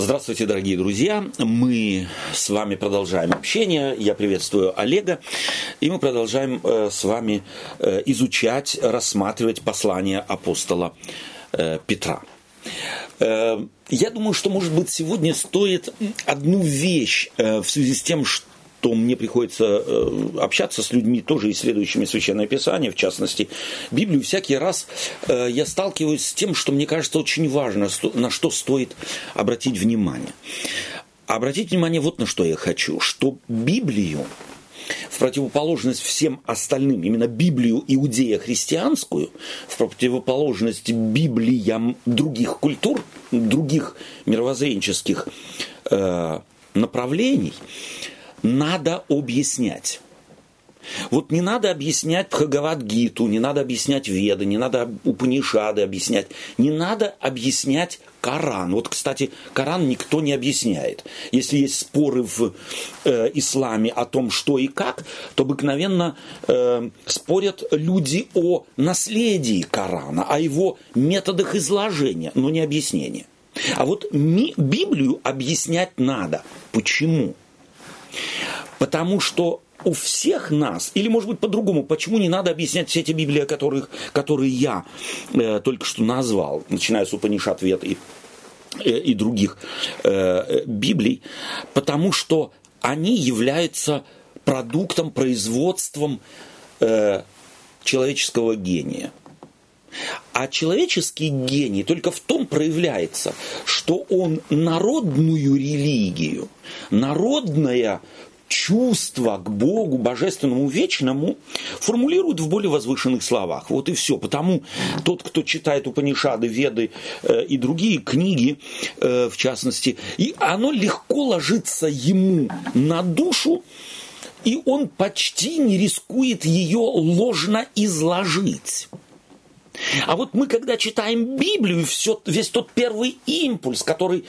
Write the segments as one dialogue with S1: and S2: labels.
S1: Здравствуйте, дорогие друзья. Мы с вами продолжаем общение. Я приветствую Олега. И мы продолжаем э, с вами э, изучать, рассматривать послание апостола э, Петра. Я думаю, что, может быть, сегодня стоит одну вещь в связи с тем, что то мне приходится э, общаться с людьми, тоже исследующими Священное Писание, в частности, Библию. Всякий раз э, я сталкиваюсь с тем, что мне кажется очень важно, на что стоит обратить внимание. Обратить внимание вот на что я хочу, что Библию в противоположность всем остальным, именно Библию иудея-христианскую, в противоположность Библиям других культур, других мировоззренческих э, направлений, надо объяснять. Вот не надо объяснять Бхагавад-гиту, не надо объяснять Веды, не надо Упанишады объяснять, не надо объяснять Коран. Вот, кстати, Коран никто не объясняет. Если есть споры в э, исламе о том, что и как, то обыкновенно э, спорят люди о наследии Корана, о его методах изложения, но не объяснения. А вот ми, Библию объяснять надо. Почему? Потому что у всех нас, или может быть по-другому, почему не надо объяснять все эти Библии, которых, которые я э, только что назвал, начиная с Упанишат Вет и, э, и других э, Библий, потому что они являются продуктом, производством э, человеческого гения. А человеческий гений только в том проявляется, что он народную религию, народное чувство к Богу, божественному, вечному, формулирует в более возвышенных словах. Вот и все. Потому тот, кто читает Упанишады, Веды э, и другие книги, э, в частности, и оно легко ложится ему на душу, и он почти не рискует ее ложно изложить. А вот мы, когда читаем Библию, все, весь тот первый импульс, который,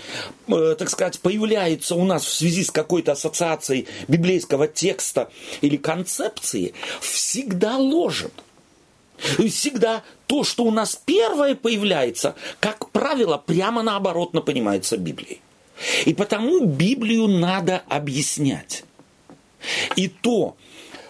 S1: э, так сказать, появляется у нас в связи с какой-то ассоциацией библейского текста или концепции, всегда ложен. И всегда то, что у нас первое появляется, как правило, прямо наоборот понимается Библией. И потому Библию надо объяснять. И то,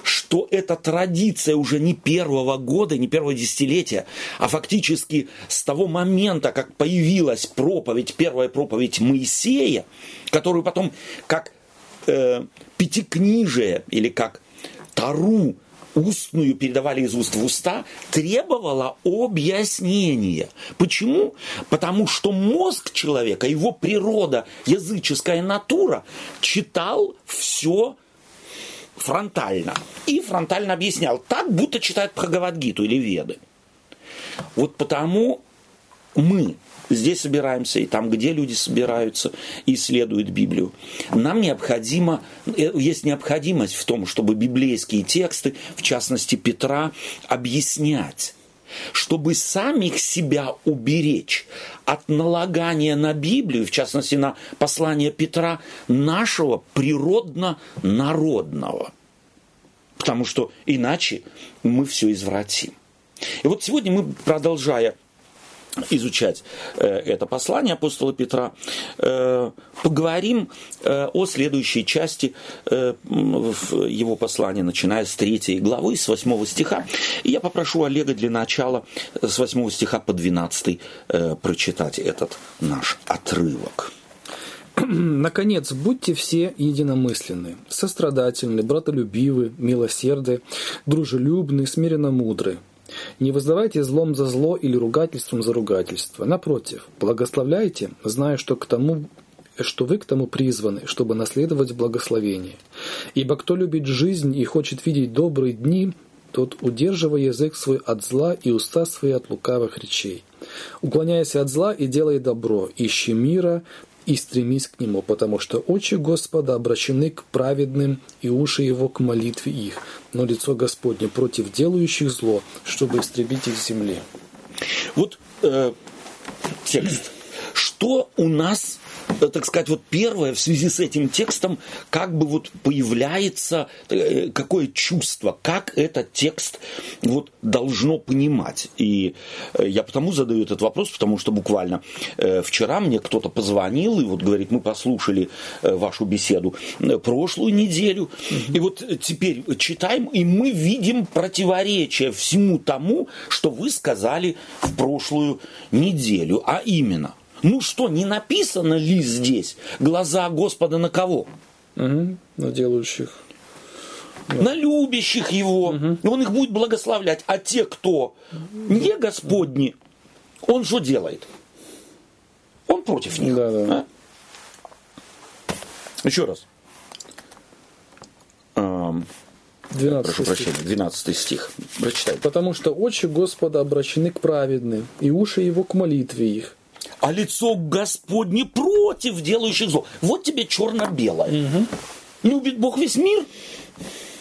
S1: что эта традиция уже не первого года, не первого десятилетия, а фактически с того момента, как появилась проповедь, первая проповедь Моисея, которую потом как э, пятикнижие или как Тару устную передавали из уст в уста, требовала объяснения. Почему? Потому что мозг человека, его природа, языческая натура читал все фронтально. И фронтально объяснял, так будто читает Бхагавадгиту или Веды. Вот потому мы здесь собираемся, и там, где люди собираются исследуют Библию. Нам необходимо, э, есть необходимость в том, чтобы библейские тексты, в частности Петра, объяснять чтобы самих себя уберечь от налагания на Библию, в частности на послание Петра, нашего природно-народного. Потому что иначе мы все извратим. И вот сегодня мы, продолжая изучать э, это послание апостола Петра, э, поговорим э, о следующей части его послания, начиная с третьей главы, с восьмого стиха. И я попрошу Олега для начала с восьмого стиха по двенадцатый э, прочитать этот наш отрывок.
S2: Наконец, будьте все единомысленны, сострадательны, братолюбивы, милосерды, дружелюбны, смиренно мудры, не воздавайте злом за зло или ругательством за ругательство. Напротив, благословляйте, зная, что к тому что вы к тому призваны, чтобы наследовать благословение. Ибо кто любит жизнь и хочет видеть добрые дни, тот удерживая язык свой от зла и уста свои от лукавых речей. Уклоняясь от зла и делай добро, ищи мира и стремись к нему, потому что очи Господа обращены к праведным и уши его к молитве их но лицо Господне против делающих зло, чтобы истребить их земли.
S1: Вот э, текст. Что у нас так сказать, вот первое в связи с этим текстом, как бы вот появляется э, какое чувство, как этот текст вот должно понимать. И э, я потому задаю этот вопрос, потому что буквально вчера мне кто-то позвонил и вот говорит, мы послушали вашу беседу прошлую неделю, и вот теперь читаем, и мы видим противоречие всему тому, что вы сказали в прошлую неделю, а именно, ну что, не написано ли здесь глаза Господа на кого?
S2: Угу, на делающих.
S1: Да. На любящих его. Угу. Он их будет благословлять. А те, кто не Господни, он что делает? Он против них. Да, да. А? Еще раз.
S2: 12
S1: Прошу прощения, 12 стих. Прочитай.
S2: Потому что очи Господа обращены к праведным, и уши его к молитве их
S1: а лицо Господне против делающих зло. Вот тебе черно-белое. Угу. Любит Бог весь мир?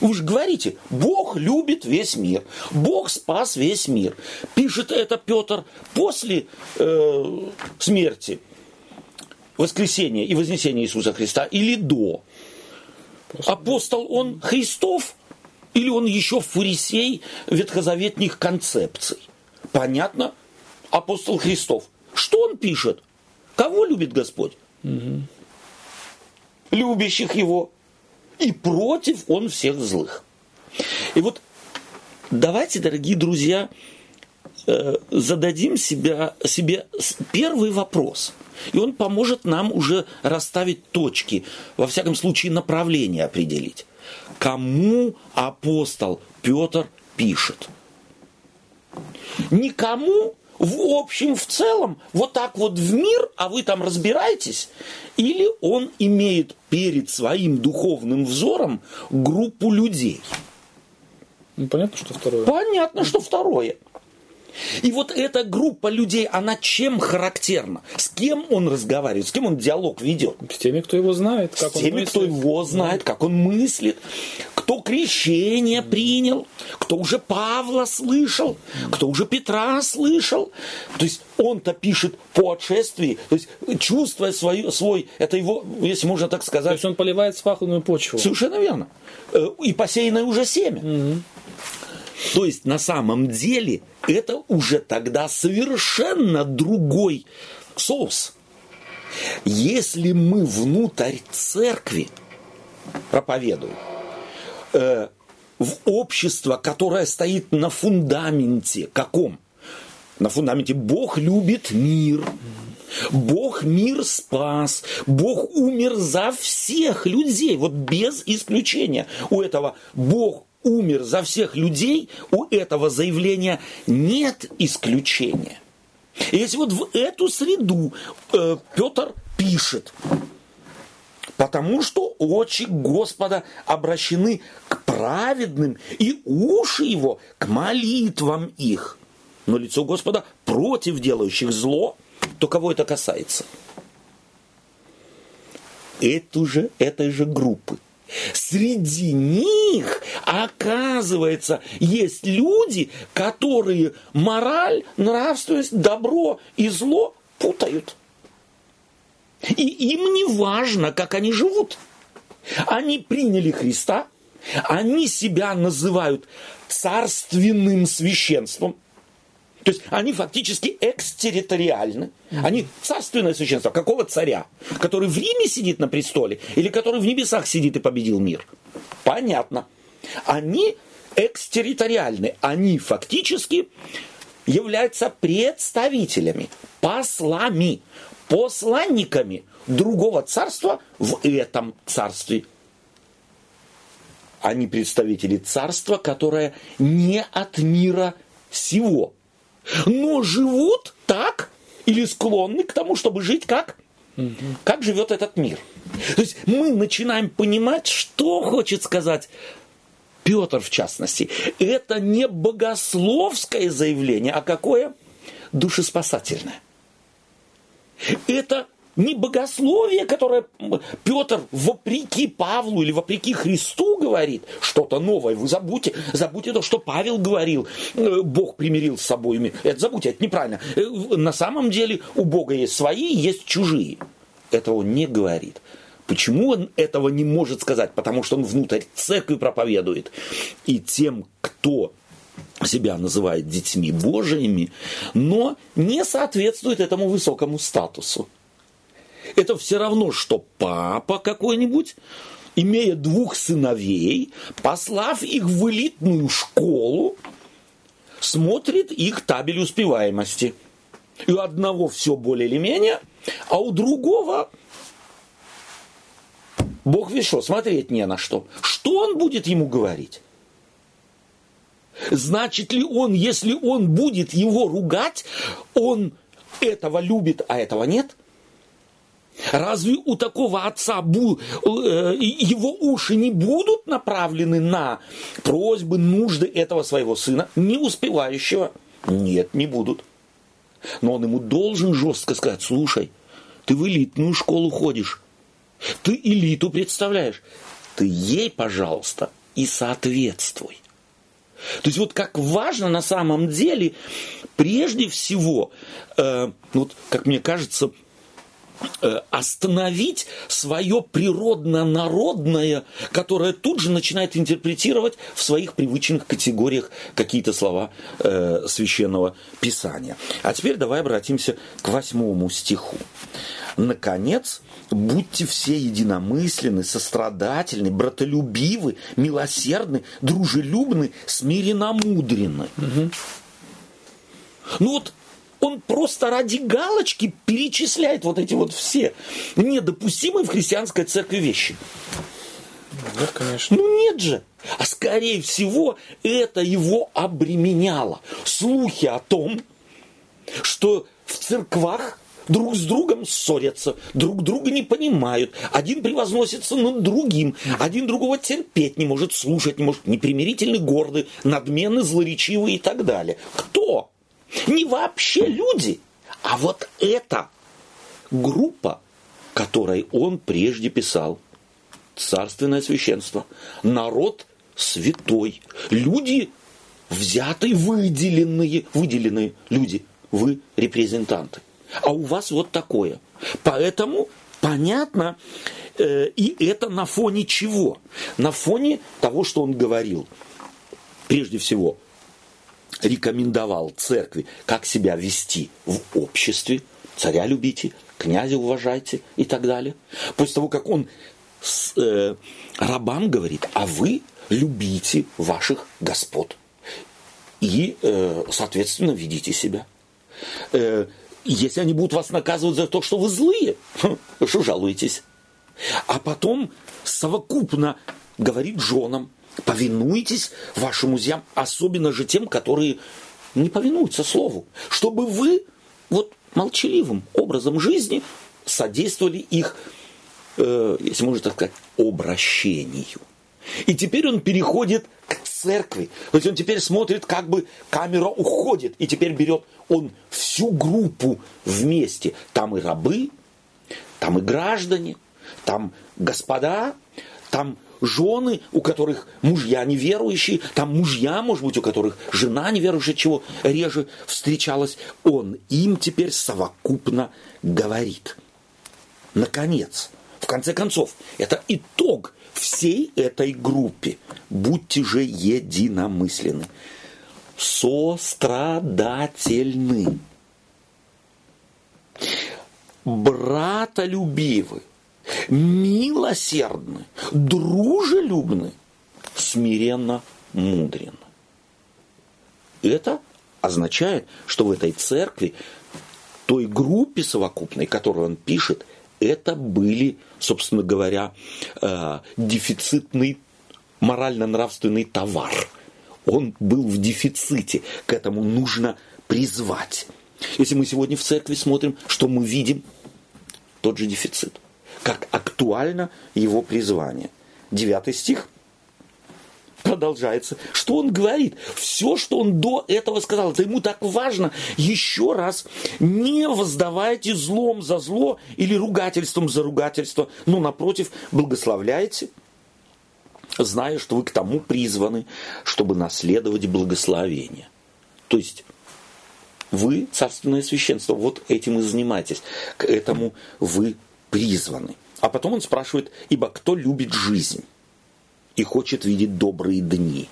S1: Вы же говорите, Бог любит весь мир. Бог спас весь мир. Пишет это Петр после э, смерти, воскресения и вознесения Иисуса Христа или до. Апостол он Христов или он еще фарисей ветхозаветных концепций? Понятно? Апостол Христов – что он пишет? Кого любит Господь? Угу. Любящих его. И против он всех злых. И вот давайте, дорогие друзья, э, зададим себя, себе первый вопрос. И он поможет нам уже расставить точки, во всяком случае направление определить. Кому апостол Петр пишет? Никому в общем, в целом, вот так вот в мир, а вы там разбираетесь, или он имеет перед своим духовным взором группу людей.
S2: Ну, понятно, что второе.
S1: Понятно, что второе. И вот эта группа людей, она чем характерна? С кем он разговаривает, с кем он диалог ведет?
S2: С теми, кто его знает,
S1: как с он теми, мыслит. кто его знает, как он мыслит, кто крещение принял, кто уже Павла слышал, кто уже Петра слышал. То есть он-то пишет по отшествии, то есть чувствуя свое, свой, это его, если можно так сказать. То
S2: есть он поливает спаханную почву.
S1: Совершенно верно. Э, и посеянное уже семя. Угу. То есть на самом деле это уже тогда совершенно другой соус. Если мы внутрь церкви проповедуем, э, в общество, которое стоит на фундаменте каком? На фундаменте Бог любит мир. Бог мир спас, Бог умер за всех людей, вот без исключения. У этого Бог умер за всех людей, у этого заявления нет исключения. И если вот в эту среду э, Петр пишет, потому что очи Господа обращены к праведным, и уши его к молитвам их. Но лицо Господа против делающих зло, то кого это касается? Эту же, этой же группы. Среди них, оказывается, есть люди, которые мораль, нравственность, добро и зло путают. И им не важно, как они живут. Они приняли Христа, они себя называют царственным священством – то есть они фактически экстерриториальны. Они царственное священство. Какого царя? Который в Риме сидит на престоле или который в небесах сидит и победил мир? Понятно. Они экстерриториальны. Они фактически являются представителями, послами, посланниками другого царства в этом царстве. Они представители царства, которое не от мира сего но живут так или склонны к тому, чтобы жить как? Как живет этот мир. То есть мы начинаем понимать, что хочет сказать Петр в частности. Это не богословское заявление, а какое? Душеспасательное. Это не богословие, которое Петр вопреки Павлу или вопреки Христу говорит, что-то новое. Вы забудьте, забудьте то, что Павел говорил, э, Бог примирил с собой. Это забудьте, это неправильно. Э, на самом деле у Бога есть свои, есть чужие. этого он не говорит. Почему он этого не может сказать? Потому что он внутрь церкви проповедует. И тем, кто себя называет детьми Божьими, но не соответствует этому высокому статусу. Это все равно, что папа какой-нибудь, имея двух сыновей, послав их в элитную школу, смотрит их табель успеваемости. И у одного все более или менее, а у другого Бог что, смотреть не на что. Что он будет ему говорить? Значит ли он, если он будет его ругать, он этого любит, а этого нет? Разве у такого отца бу, э, его уши не будут направлены на просьбы, нужды этого своего сына, не успевающего? Нет, не будут. Но он ему должен жестко сказать, слушай, ты в элитную школу ходишь, ты элиту представляешь, ты ей, пожалуйста, и соответствуй. То есть вот как важно на самом деле, прежде всего, э, вот как мне кажется, остановить свое природно-народное, которое тут же начинает интерпретировать в своих привычных категориях какие-то слова э, священного писания. А теперь давай обратимся к восьмому стиху. Наконец, будьте все единомысленны, сострадательны, братолюбивы, милосердны, дружелюбны, смиренно-мудрены. Угу. Ну вот он просто ради галочки перечисляет вот эти вот все недопустимые в христианской церкви вещи.
S2: Нет, конечно.
S1: Ну нет же. А скорее всего, это его обременяло. Слухи о том, что в церквах друг с другом ссорятся, друг друга не понимают, один превозносится над другим, один другого терпеть не может, слушать не может, непримирительный, гордый, надменный, злоречивый и так далее. Кто? Не вообще люди, а вот эта группа, которой он прежде писал. Царственное священство. Народ святой. Люди взятые, выделенные, выделенные люди. Вы репрезентанты. А у вас вот такое. Поэтому понятно, э, и это на фоне чего? На фоне того, что он говорил. Прежде всего, рекомендовал церкви, как себя вести в обществе, царя любите, князя уважайте и так далее. После того, как он с, э, рабам говорит, а вы любите ваших господ и, э, соответственно, ведите себя. Э, если они будут вас наказывать за то, что вы злые, что жалуетесь? А потом совокупно говорит женам, повинуйтесь вашим музеям, особенно же тем, которые не повинуются слову, чтобы вы вот молчаливым образом жизни содействовали их, э, если можно так сказать, обращению. И теперь он переходит к церкви. То есть он теперь смотрит, как бы камера уходит, и теперь берет он всю группу вместе. Там и рабы, там и граждане, там господа, там жены, у которых мужья неверующие, там мужья, может быть, у которых жена неверующая, чего реже встречалась, он им теперь совокупно говорит. Наконец, в конце концов, это итог всей этой группе. Будьте же единомысленны. Сострадательны. Братолюбивы милосердны, дружелюбны, смиренно мудренно. Это означает, что в этой церкви, той группе совокупной, которую он пишет, это были, собственно говоря, э, дефицитный морально-нравственный товар. Он был в дефиците, к этому нужно призвать. Если мы сегодня в церкви смотрим, что мы видим? Тот же дефицит – как актуально его призвание. Девятый стих продолжается. Что он говорит? Все, что он до этого сказал, это ему так важно. Еще раз, не воздавайте злом за зло или ругательством за ругательство, но напротив, благословляйте, зная, что вы к тому призваны, чтобы наследовать благословение. То есть вы, царственное священство, вот этим и занимаетесь. К этому вы призваны. А потом он спрашивает, ибо кто любит жизнь и хочет видеть добрые дни?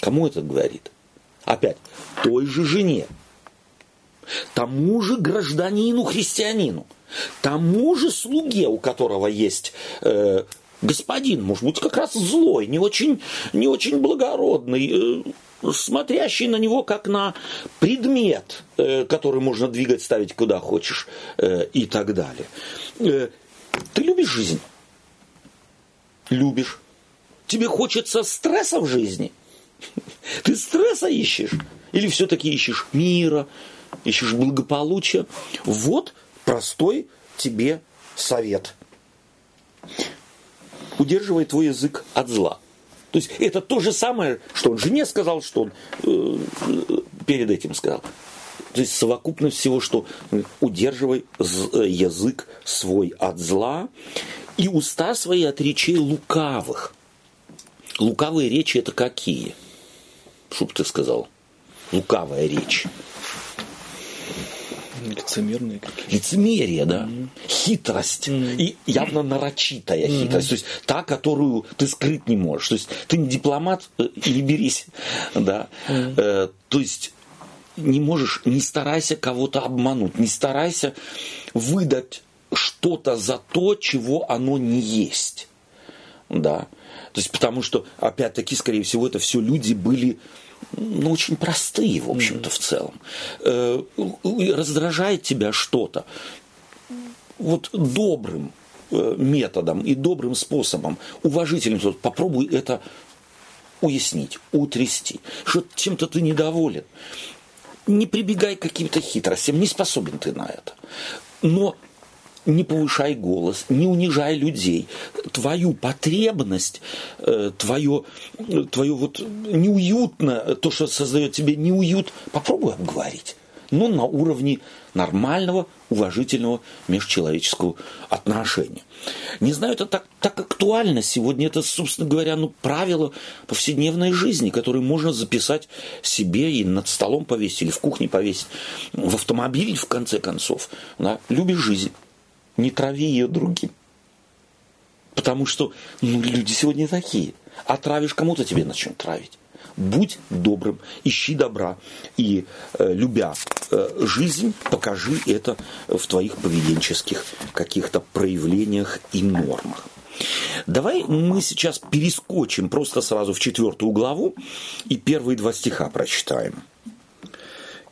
S1: Кому это говорит? Опять, той же жене, тому же гражданину-христианину, тому же слуге, у которого есть э, господин, может быть, как раз злой, не очень, не очень благородный, э, смотрящий на него как на предмет, э, который можно двигать, ставить куда хочешь э, и так далее. Э, ты любишь жизнь? Любишь. Тебе хочется стресса в жизни? Ты стресса ищешь? Или все-таки ищешь мира, ищешь благополучия? Вот простой тебе совет. Удерживай твой язык от зла. То есть это то же самое, что он жене сказал, что он э, перед этим сказал. То есть совокупность всего, что удерживай э, язык свой от зла и уста свои от речей лукавых. Лукавые речи это какие? Чтоб ты сказал. Лукавая речь.
S2: Лицемерные какие-то.
S1: Лицемерие, да. Mm-hmm. Хитрость. Mm-hmm. И явно нарочитая mm-hmm. хитрость. То есть та, которую ты скрыть не можешь. То есть ты не дипломат э, не берись. Да. Mm-hmm. Э, то есть не можешь, не старайся кого-то обмануть, не старайся выдать что-то за то, чего оно не есть. Да. То есть потому что, опять-таки, скорее всего, это все люди были ну, очень простые, в общем-то, в целом. Э, раздражает тебя что-то. Вот добрым э, методом и добрым способом, уважительным, попробуй это уяснить, утрясти, что чем-то ты недоволен. Не прибегай к каким-то хитростям, не способен ты на это. Но не повышай голос, не унижай людей. Твою потребность, э, твое, твое вот неуютно, то, что создает тебе неуют, попробуй обговорить. Но на уровне нормального, уважительного межчеловеческого отношения. Не знаю, это так, так актуально сегодня. Это, собственно говоря, ну, правило повседневной жизни, которые можно записать себе и над столом повесить, или в кухне повесить, в автомобиле, в конце концов. Да? Люби жизнь не трави ее другим. Потому что ну, люди сегодня такие. Отравишь кому-то, тебе начнут травить. Будь добрым, ищи добра и, э, любя э, жизнь, покажи это в твоих поведенческих каких-то проявлениях и нормах. Давай мы сейчас перескочим просто сразу в четвертую главу и первые два стиха прочитаем.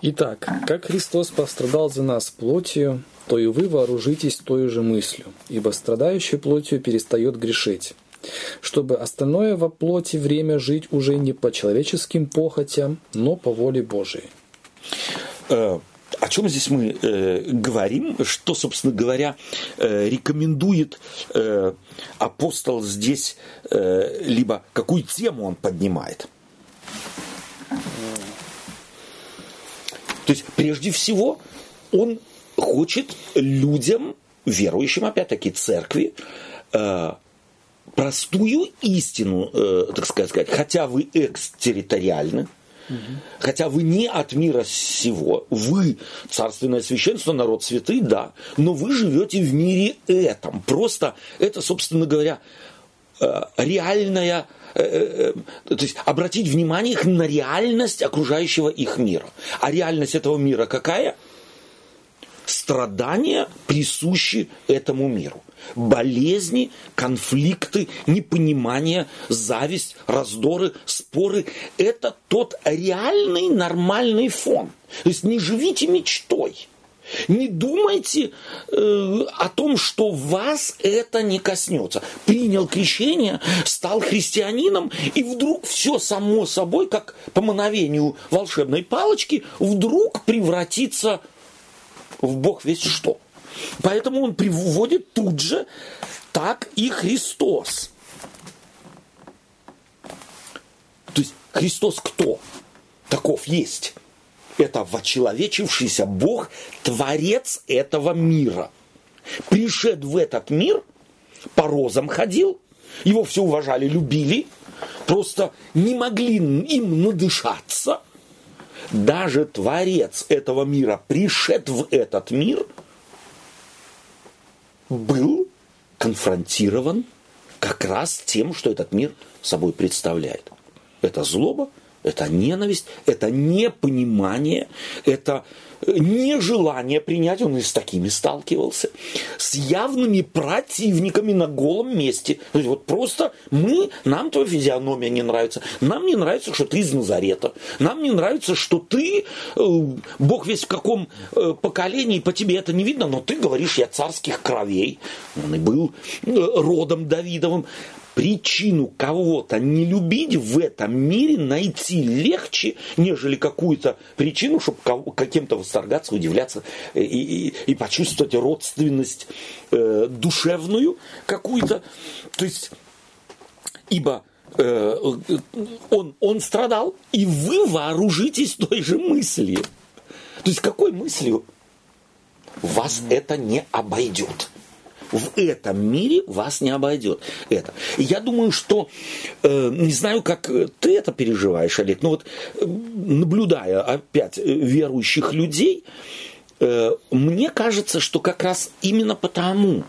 S2: Итак, как Христос пострадал за нас плотью, то и вы вооружитесь той же мыслью, ибо страдающий плотью перестает грешить, чтобы остальное во плоти время жить уже не по человеческим похотям, но по воле Божией.
S1: Э, о чем здесь мы э, говорим? Что, собственно говоря, э, рекомендует э, апостол здесь, э, либо какую тему он поднимает? То есть, прежде всего, он хочет людям, верующим, опять-таки, церкви, э, простую истину, э, так сказать, хотя вы экстерриториальны, Угу. Хотя вы не от мира сего, вы царственное священство, народ святый, да, но вы живете в мире этом. Просто это, собственно говоря, э, реальная то есть обратить внимание их на реальность окружающего их мира. А реальность этого мира какая? страдания присущи этому миру. Болезни, конфликты, непонимание, зависть, раздоры, споры – это тот реальный нормальный фон. То есть не живите мечтой. Не думайте э, о том, что вас это не коснется. Принял крещение, стал христианином, и вдруг все само собой, как по мановению волшебной палочки, вдруг превратится в Бог весь что. Поэтому он приводит тут же так и Христос. То есть Христос кто? Таков есть. Это вочеловечившийся Бог, Творец этого мира. Пришед в этот мир, по розам ходил, его все уважали, любили, просто не могли им надышаться, даже Творец этого мира, пришед в этот мир, был конфронтирован как раз тем, что этот мир собой представляет. Это злоба, это ненависть, это непонимание, это нежелание принять, он и с такими сталкивался, с явными противниками на голом месте. То есть вот просто мы, нам твоя физиономия не нравится, нам не нравится, что ты из Назарета, нам не нравится, что ты, э, бог весь в каком э, поколении, по тебе это не видно, но ты говоришь, я царских кровей. Он и был э, родом Давидовым причину кого-то не любить в этом мире найти легче, нежели какую-то причину, чтобы каким-то восторгаться, удивляться и, и, и почувствовать родственность э, душевную какую-то. То есть, ибо э, он, он страдал, и вы вооружитесь той же мыслью. То есть какой мыслью? Вас это не обойдет в этом мире вас не обойдет это. Я думаю, что, э, не знаю, как ты это переживаешь, Олег, но вот э, наблюдая опять верующих людей, э, мне кажется, что как раз именно потому,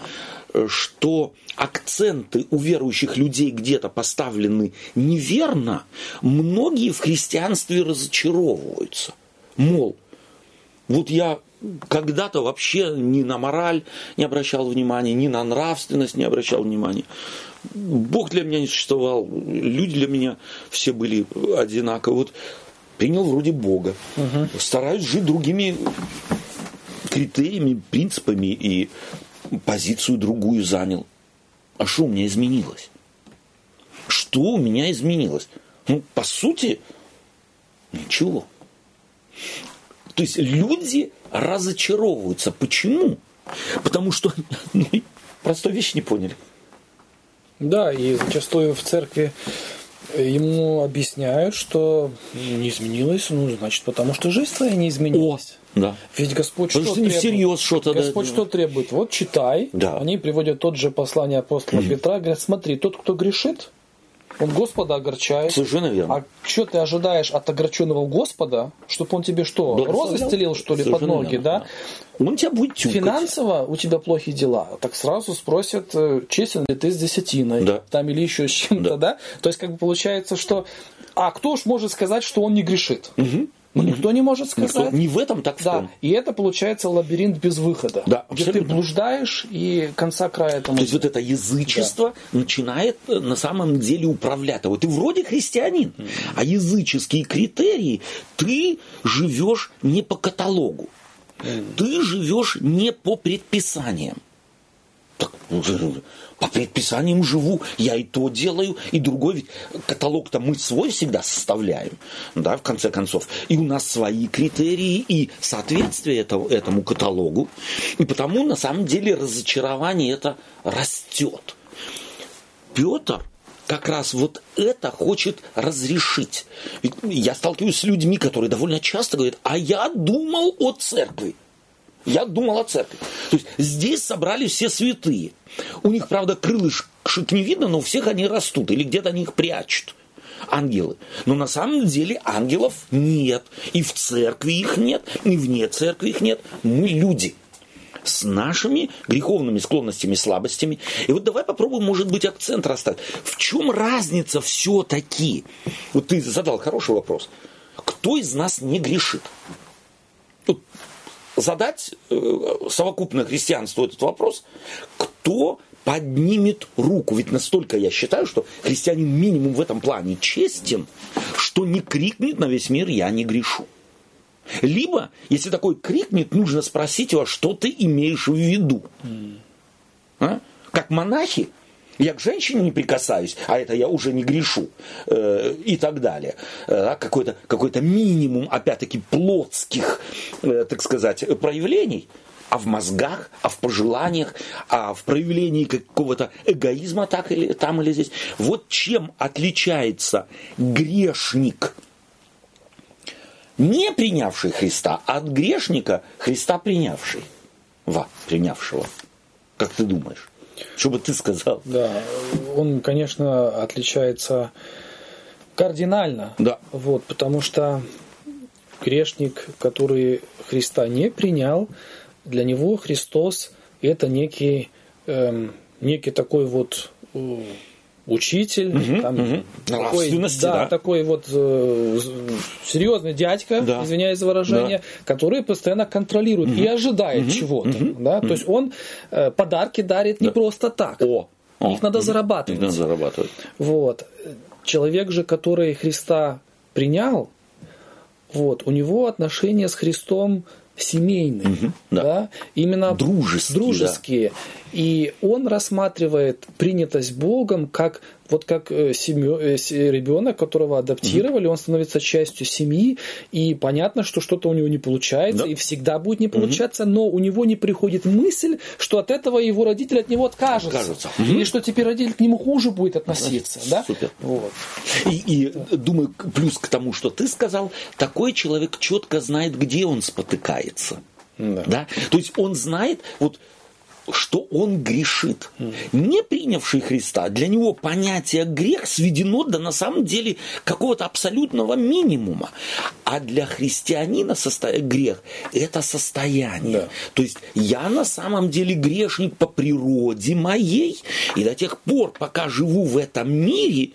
S1: что акценты у верующих людей где-то поставлены неверно, многие в христианстве разочаровываются. Мол, вот я когда-то вообще ни на мораль не обращал внимания, ни на нравственность не обращал внимания. Бог для меня не существовал, люди для меня все были одинаковы. Вот принял вроде Бога, угу. стараюсь жить другими критериями, принципами и позицию другую занял. А что у меня изменилось? Что у меня изменилось? Ну, по сути, ничего. То есть люди разочаровываются. Почему? Потому что ну, простой вещь не поняли.
S2: Да, и зачастую в церкви ему объясняют, что не изменилось, ну, значит, потому что жизнь твоя не изменилась.
S1: О, да.
S2: Ведь Господь потому
S1: что, что требует? всерьез что-то.
S2: Господь да, что требует? Вот читай. Да. Они приводят тот же послание апостола Петра, говорят, смотри, тот, кто грешит, он Господа огорчает.
S1: Совершенно верно.
S2: А что ты ожидаешь от огорченного Господа, чтобы он тебе что, да, розы стелил, что ли, Совершенно под ноги, верно. да?
S1: Он тебя будет тюкать.
S2: Финансово у тебя плохие дела. Так сразу спросят, э, честен ли ты с десятиной. Да. Там или еще с чем-то, да. да? То есть, как бы получается, что... А кто уж может сказать, что он не грешит? Угу. Ну, никто не может сказать. Никто,
S1: не в этом, так в
S2: да. том. И это получается лабиринт без выхода. Да, где ты блуждаешь и конца края этому.
S1: То есть вот это язычество да. начинает э, на самом деле управлять. А вот ты вроде христианин, mm-hmm. а языческие критерии ты живешь не по каталогу. Mm-hmm. Ты живешь не по предписаниям. Так, ну, по предписаниям живу, я и то делаю, и другой. Ведь каталог-то мы свой всегда составляем, да, в конце концов. И у нас свои критерии и соответствие этому, этому каталогу. И потому, на самом деле, разочарование это растет. Петр как раз вот это хочет разрешить. Ведь я сталкиваюсь с людьми, которые довольно часто говорят, а я думал о церкви. Я думал о церкви. То есть здесь собрались все святые. У них, правда, крылышек не видно, но у всех они растут. Или где-то они их прячут. Ангелы. Но на самом деле ангелов нет. И в церкви их нет, и вне церкви их нет. Мы люди с нашими греховными склонностями, слабостями. И вот давай попробуем, может быть, акцент расставить. В чем разница все-таки? Вот ты задал хороший вопрос. Кто из нас не грешит? Вот задать э, совокупно христианству этот вопрос, кто поднимет руку. Ведь настолько я считаю, что христианин минимум в этом плане честен, что не крикнет на весь мир «я не грешу». Либо, если такой крикнет, нужно спросить его, что ты имеешь в виду. А? Как монахи я к женщине не прикасаюсь, а это я уже не грешу э, и так далее. Э, какой-то, какой-то минимум, опять-таки, плотских, э, так сказать, проявлений а в мозгах, а в пожеланиях, а в проявлении какого-то эгоизма так или там или здесь. Вот чем отличается грешник, не принявший Христа, от грешника Христа принявший, ва, принявшего. Как ты думаешь? Что бы ты сказал?
S2: Да, он, конечно, отличается кардинально.
S1: Да.
S2: Вот, потому что грешник, который Христа не принял, для него Христос это некий эм, некий такой вот э, учитель,
S1: Мгм,
S2: там,
S1: мгм.
S2: такой, да,
S1: да.
S2: такой вот э, серьезный дядька,
S1: Да.
S2: извиняюсь за выражение, который постоянно контролирует и ожидает чего-то. Да? То есть он э, подарки дарит не просто так.
S1: О, о,
S2: Их надо зарабатывать.
S1: Их надо зарабатывать.
S2: Вот. Человек же, который Христа принял, вот, у него отношения с Христом семейные,
S1: да.
S2: да. именно
S1: Дружеские,
S2: дружеские. И он рассматривает принятость Богом как вот как э, семё- э, с- ребенок, которого адаптировали, он становится частью семьи, и понятно, что что-то у него не получается,
S1: Да.
S2: и всегда будет не получаться, но у него не приходит мысль, что от этого его родитель от него откажется,
S1: Откажутся.
S2: или что теперь родитель к нему хуже будет относиться, да?
S1: Супер.
S2: Вот.
S1: И, и, думаю, к- плюс к тому, что ты сказал, такой человек четко знает, где он спотыкается.
S2: Да.
S1: То есть он знает, вот, что он грешит. Не принявший Христа, для него понятие грех сведено до на самом деле какого-то абсолютного минимума. А для христианина состо- грех – это состояние.
S2: Да.
S1: То есть я на самом деле грешник по природе моей, и до тех пор, пока живу в этом мире,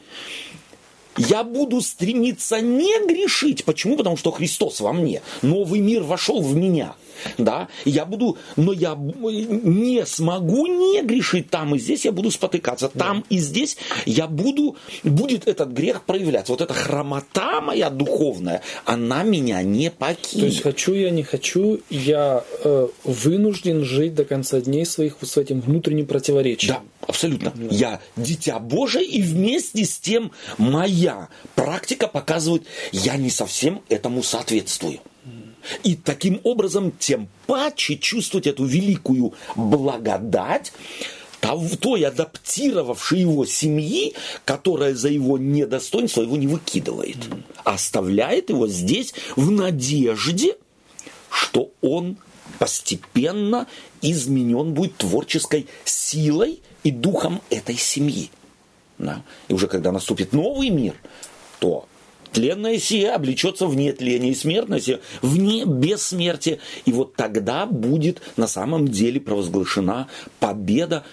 S1: я буду стремиться не грешить. Почему? Потому что Христос во мне. Новый мир вошел в меня. Да, я буду, но я не смогу не грешить там и здесь, я буду спотыкаться. Там и здесь я буду, будет этот грех проявляться. Вот эта хромота моя духовная, она меня не
S2: То
S1: покинет.
S2: есть хочу я, не хочу, я э, вынужден жить до конца дней своих вот с этим внутренним противоречием.
S1: Да, абсолютно. Я дитя Божие, и вместе с тем моя практика показывает, я не совсем этому соответствую. И таким образом, тем паче чувствовать эту великую благодать той адаптировавшей его семьи, которая за его недостоинство его не выкидывает, а оставляет его здесь в надежде, что он постепенно изменен будет творческой силой и духом этой семьи. Да. И уже когда наступит новый мир, то тленное сие облечется в нетление, и смертное сие в не бессмертие. И вот тогда будет на самом деле провозглашена победа.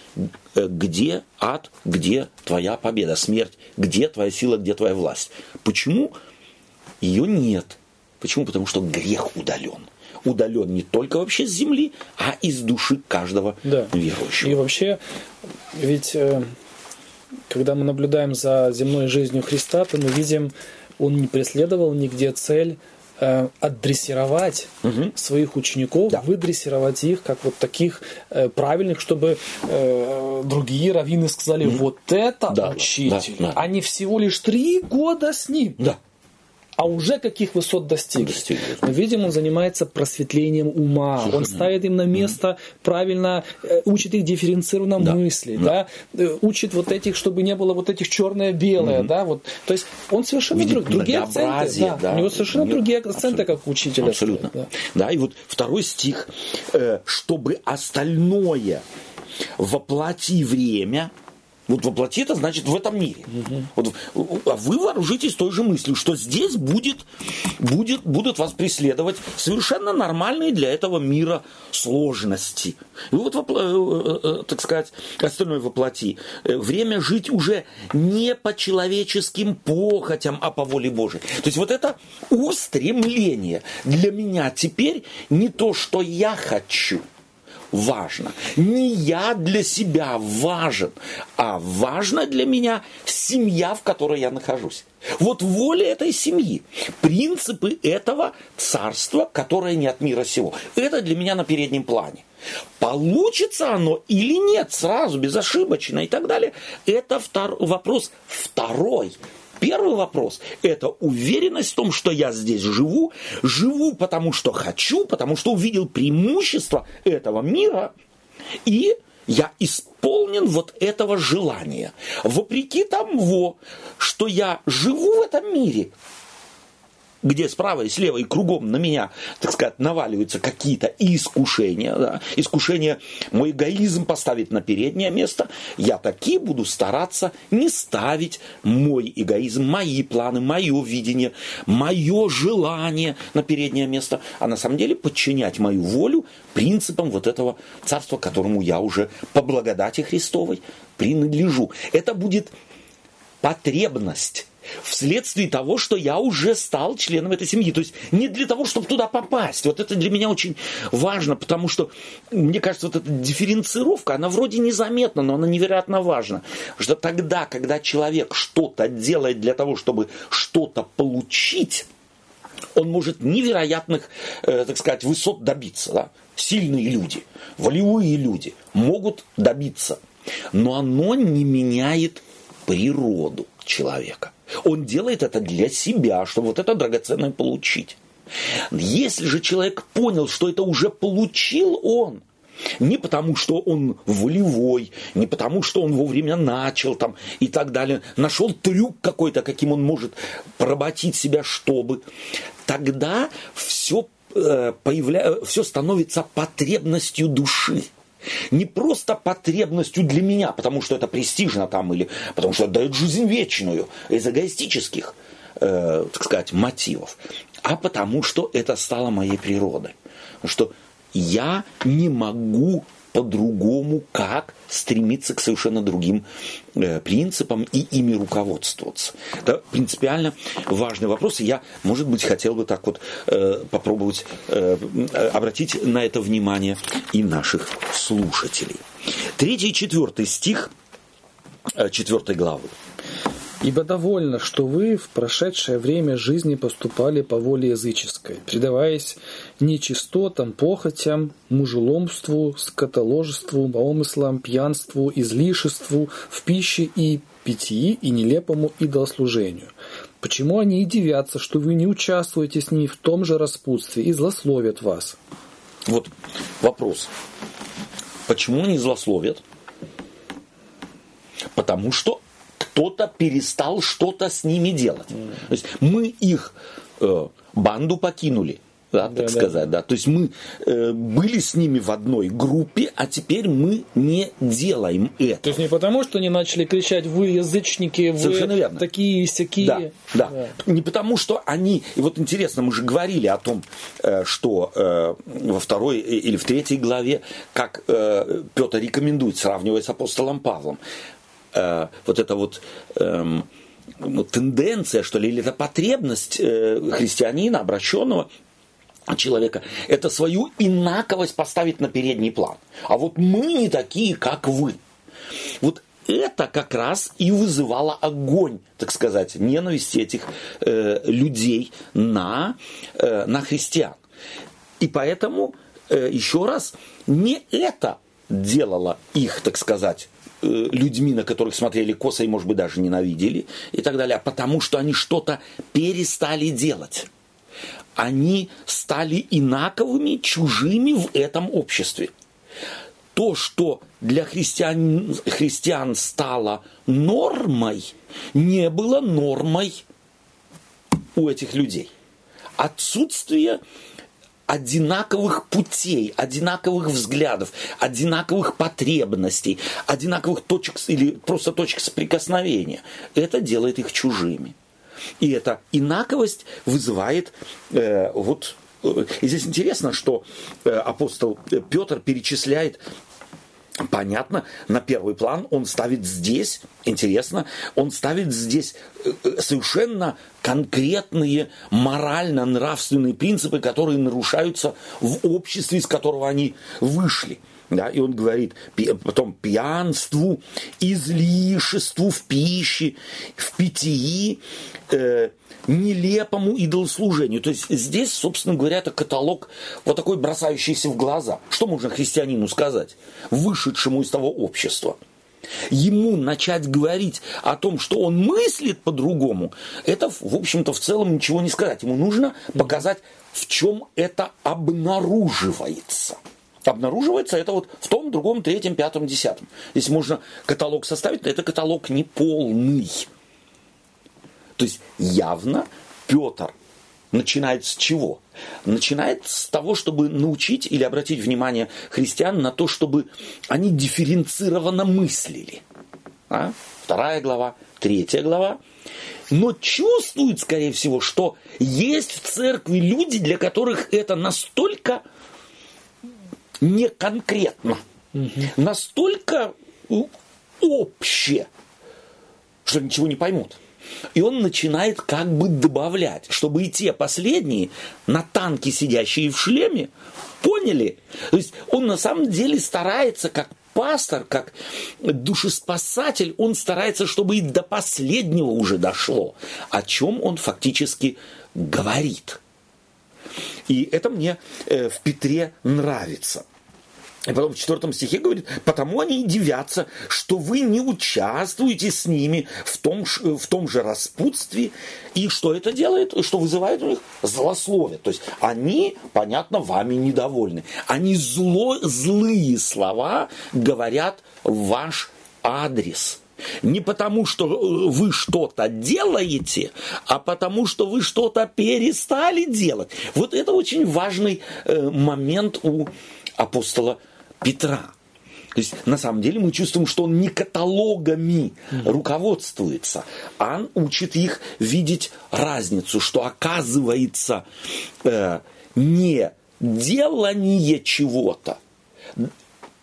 S1: Э, Где ад, где твоя победа? Смерть, где твоя сила, где твоя власть? Почему? Ее нет. Почему? Потому что грех удален. Удален не только вообще с земли, а из души каждого
S2: Да.
S1: верующего.
S2: И вообще, ведь э, когда мы наблюдаем за земной жизнью Христа, то мы видим, он не преследовал нигде цель э, отдрессировать своих учеников,
S1: Да.
S2: выдрессировать их как вот таких э, правильных, чтобы э, другие раввины сказали, вот это
S1: Да,
S2: учитель,
S1: да, да.
S2: а не всего лишь три года с ним.
S1: Да.
S2: А уже каких высот достиг.
S1: Достиг,
S2: Мы видим, он занимается просветлением ума. Он ставит им на место правильно, э, учит их дифференцированно
S1: Да.
S2: мысли, да. э, учит вот этих, чтобы не было вот этих черное-белое, да, вот. То есть он совершенно
S1: Видит
S2: друг- другие акценты, да.
S1: да.
S2: У него совершенно
S1: Нет,
S2: другие акценты,
S1: абсолютно.
S2: как учителя.
S1: Абсолютно.
S2: Да.
S1: Да. и вот второй стих, э, чтобы остальное воплоти время, вот воплоти это значит в этом мире. Вот, а вы вооружитесь той же мыслью, что здесь будет, будет, будут вас преследовать совершенно нормальные для этого мира сложности. И вот, вопла- э, э, так сказать, остальное воплоти. Э, Время жить уже не по человеческим похотям, а по воле Божией. То есть вот это устремление для меня теперь не то, что я хочу, важно. Не я для себя важен, а важна для меня семья, в которой я нахожусь. Вот воля этой семьи, принципы этого царства, которое не от мира сего. Это для меня на переднем плане. Получится оно или нет сразу, безошибочно и так далее, это втор- вопрос второй. Первый вопрос – это уверенность в том, что я здесь живу, живу потому, что хочу, потому что увидел преимущество этого мира, и я исполнен вот этого желания. Вопреки тому, что я живу в этом мире, где справа и слева и кругом на меня, так сказать, наваливаются какие-то искушения, да, искушения мой эгоизм поставить на переднее место, я таки буду стараться не ставить мой эгоизм, мои планы, мое видение, мое желание на переднее место, а на самом деле подчинять мою волю принципам вот этого царства, которому я уже по благодати Христовой принадлежу. Это будет потребность вследствие того, что я уже стал членом этой семьи. То есть не для того, чтобы туда попасть. Вот это для меня очень важно, потому что, мне кажется, вот эта дифференцировка, она вроде незаметна, но она невероятно важна. Что тогда, когда человек что-то делает для того, чтобы что-то получить, он может невероятных, э, так сказать, высот добиться. Да? Сильные люди, волевые люди могут добиться. Но оно не меняет природу человека. Он делает это для себя, чтобы вот это драгоценное получить. Если же человек понял, что это уже получил он, не потому, что он волевой, не потому, что он вовремя начал там и так далее, нашел трюк какой-то, каким он может поработить себя, чтобы, тогда все, э, появля... все становится потребностью души не просто потребностью для меня, потому что это престижно там, или потому что дает жизнь вечную, из эгоистических, э, так сказать, мотивов, а потому что это стало моей природой. Что я не могу по-другому, как стремиться к совершенно другим э, принципам и ими руководствоваться. Это принципиально важный вопрос, и я, может быть, хотел бы так вот э, попробовать э, обратить на это внимание и наших слушателей. Третий и четвертый стих четвертой главы.
S2: Ибо довольно, что вы в прошедшее время жизни поступали по воле языческой, предаваясь нечистотам, похотям, мужеломству, скотоложеству, помыслам, пьянству, излишеству в пище и питьи и нелепому идолослужению. Почему они и дивятся, что вы не участвуете с ними в том же распутстве и злословят вас?
S1: Вот вопрос. Почему они злословят? Потому что кто-то перестал что-то с ними делать. Mm. То есть мы их э, банду покинули, да, так да, сказать, да. да. То есть мы э, были с ними в одной группе, а теперь мы не делаем это.
S2: То есть не потому, что они начали кричать, вы язычники, вы Совершенно верно. такие сякие.
S1: Да, да, да. Не потому, что они. И вот интересно, мы же говорили о том, э, что э, во второй или в третьей главе, как э, Петр рекомендует, сравнивая с апостолом Павлом э, вот эта вот э, тенденция, что ли, или это потребность э, христианина, обращенного человека, это свою инаковость поставить на передний план. А вот мы не такие, как вы. Вот это как раз и вызывало огонь, так сказать, ненависти этих э, людей на, э, на христиан. И поэтому, э, еще раз, не это делало их, так сказать, Э, людьми, на которых смотрели косо и, может быть, даже ненавидели и так далее, а потому что они что-то перестали делать. Они стали инаковыми, чужими в этом обществе. То, что для христиан, христиан стало нормой, не было нормой у этих людей. Отсутствие одинаковых путей, одинаковых взглядов, одинаковых потребностей, одинаковых точек или просто точек соприкосновения. Это делает их чужими. И эта инаковость вызывает э, вот э, и здесь интересно, что э, апостол Петр перечисляет понятно, на первый план он ставит здесь, интересно, он ставит здесь э, э, совершенно конкретные морально-нравственные принципы, которые нарушаются в обществе, из которого они вышли. Да, и он говорит потом пьянству, излишеству в пище, в питьи, э, нелепому идолослужению. То есть здесь, собственно говоря, это каталог вот такой бросающийся в глаза. Что можно христианину сказать, вышедшему из того общества? Ему начать говорить о том, что он мыслит по-другому, это, в общем-то, в целом ничего не сказать. Ему нужно показать, в чем это обнаруживается. Обнаруживается это вот в том, другом, третьем, пятом, десятом. Если можно каталог составить, то это каталог неполный. То есть явно Петр начинает с чего? Начинает с того, чтобы научить или обратить внимание христиан на то, чтобы они дифференцированно мыслили. А? Вторая глава, третья глава. Но чувствует, скорее всего, что есть в церкви люди, для которых это настолько неконкретно, угу. настолько общее, что ничего не поймут. И он начинает как бы добавлять, чтобы и те последние, на танке сидящие в шлеме, поняли. То есть он на самом деле старается, как пастор, как душеспасатель, он старается, чтобы и до последнего уже дошло, о чем он фактически говорит. И это мне э, в Петре нравится. И потом в четвертом стихе говорит, потому они и дивятся, что вы не участвуете с ними в том, в том же распутстве. И что это делает? Что вызывает у них злословие. То есть они, понятно, вами недовольны. Они зло, злые слова говорят в ваш адрес. Не потому, что вы что-то делаете, а потому, что вы что-то перестали делать. Вот это очень важный э, момент у апостола Петра. То есть, на самом деле, мы чувствуем, что он не каталогами руководствуется, а он учит их видеть разницу, что оказывается э, не делание чего-то,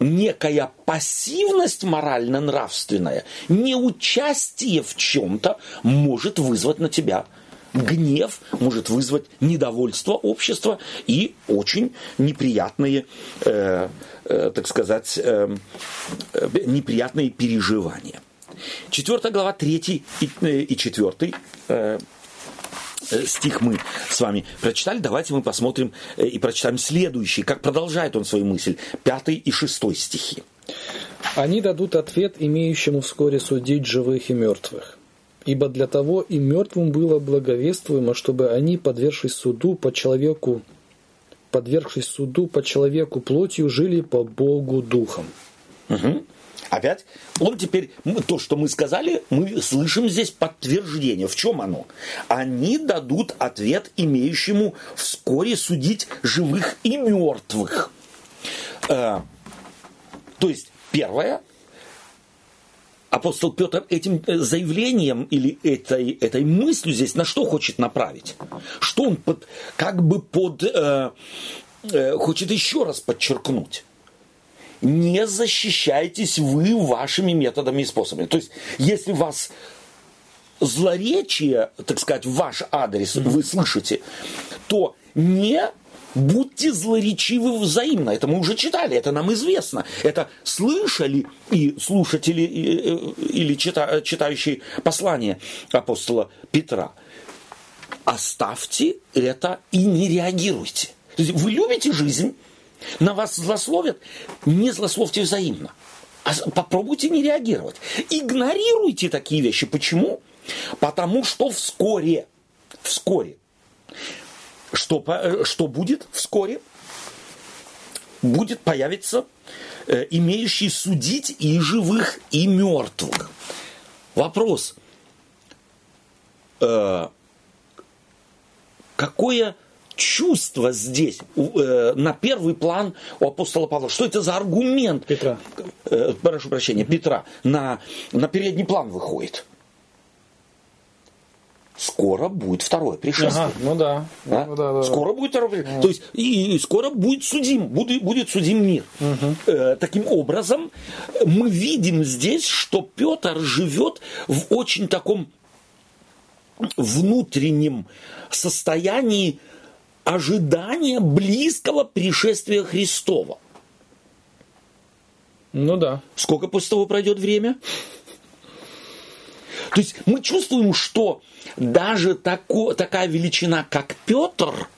S1: некая пассивность морально-нравственная, не участие в чем-то может вызвать на тебя гнев, может вызвать недовольство общества и очень неприятные, э, э, так сказать, э, э неприятные переживания. Четвертая глава, третий и, э, и четвертый э, стих мы с вами прочитали. Давайте мы посмотрим и прочитаем следующий, как продолжает он свою мысль, пятый и шестой стихи.
S2: Они дадут ответ имеющему вскоре судить живых и мертвых. Ибо для того и мертвым было благовествуемо, чтобы они, подвергшись суду по человеку, подвергшись суду по человеку плотью, жили по Богу духом.
S1: Угу. Опять, он теперь, то, что мы сказали, мы слышим здесь подтверждение. В чем оно? Они дадут ответ имеющему вскоре судить живых и мертвых. Э, то есть, первое, апостол Петр этим э, заявлением или этой, этой мыслью здесь на что хочет направить? Что он под, как бы под, э, э, хочет еще раз подчеркнуть? Не защищайтесь вы вашими методами и способами. То есть, если вас злоречие, так сказать, в ваш адрес вы слышите, то не будьте злоречивы взаимно. Это мы уже читали, это нам известно. Это слышали и слушатели, или чита, читающие послание апостола Петра. Оставьте это и не реагируйте. Вы любите жизнь, на вас злословят, не злословьте взаимно. А попробуйте не реагировать. Игнорируйте такие вещи. Почему? Потому что вскоре, вскоре что, э, что будет вскоре? Будет появиться э, имеющий судить и живых, и мертвых. Вопрос. Э, какое чувство здесь э, на первый план у апостола Павла? Что это за аргумент?
S2: Петра.
S1: Э, прошу прощения, Петра на, на передний план выходит скоро будет второе пришествие. Ага,
S2: ну да.
S1: да?
S2: Ну, да, да
S1: скоро
S2: да.
S1: будет второе пришествие. То есть и, и скоро будет судим, будет, будет судим мир. Угу. Э, таким образом, мы видим здесь, что Петр живет в очень таком внутреннем состоянии ожидания близкого пришествия Христова.
S2: Ну да.
S1: Сколько после того пройдет время? То есть мы чувствуем, что даже тако, такая величина, как Петр,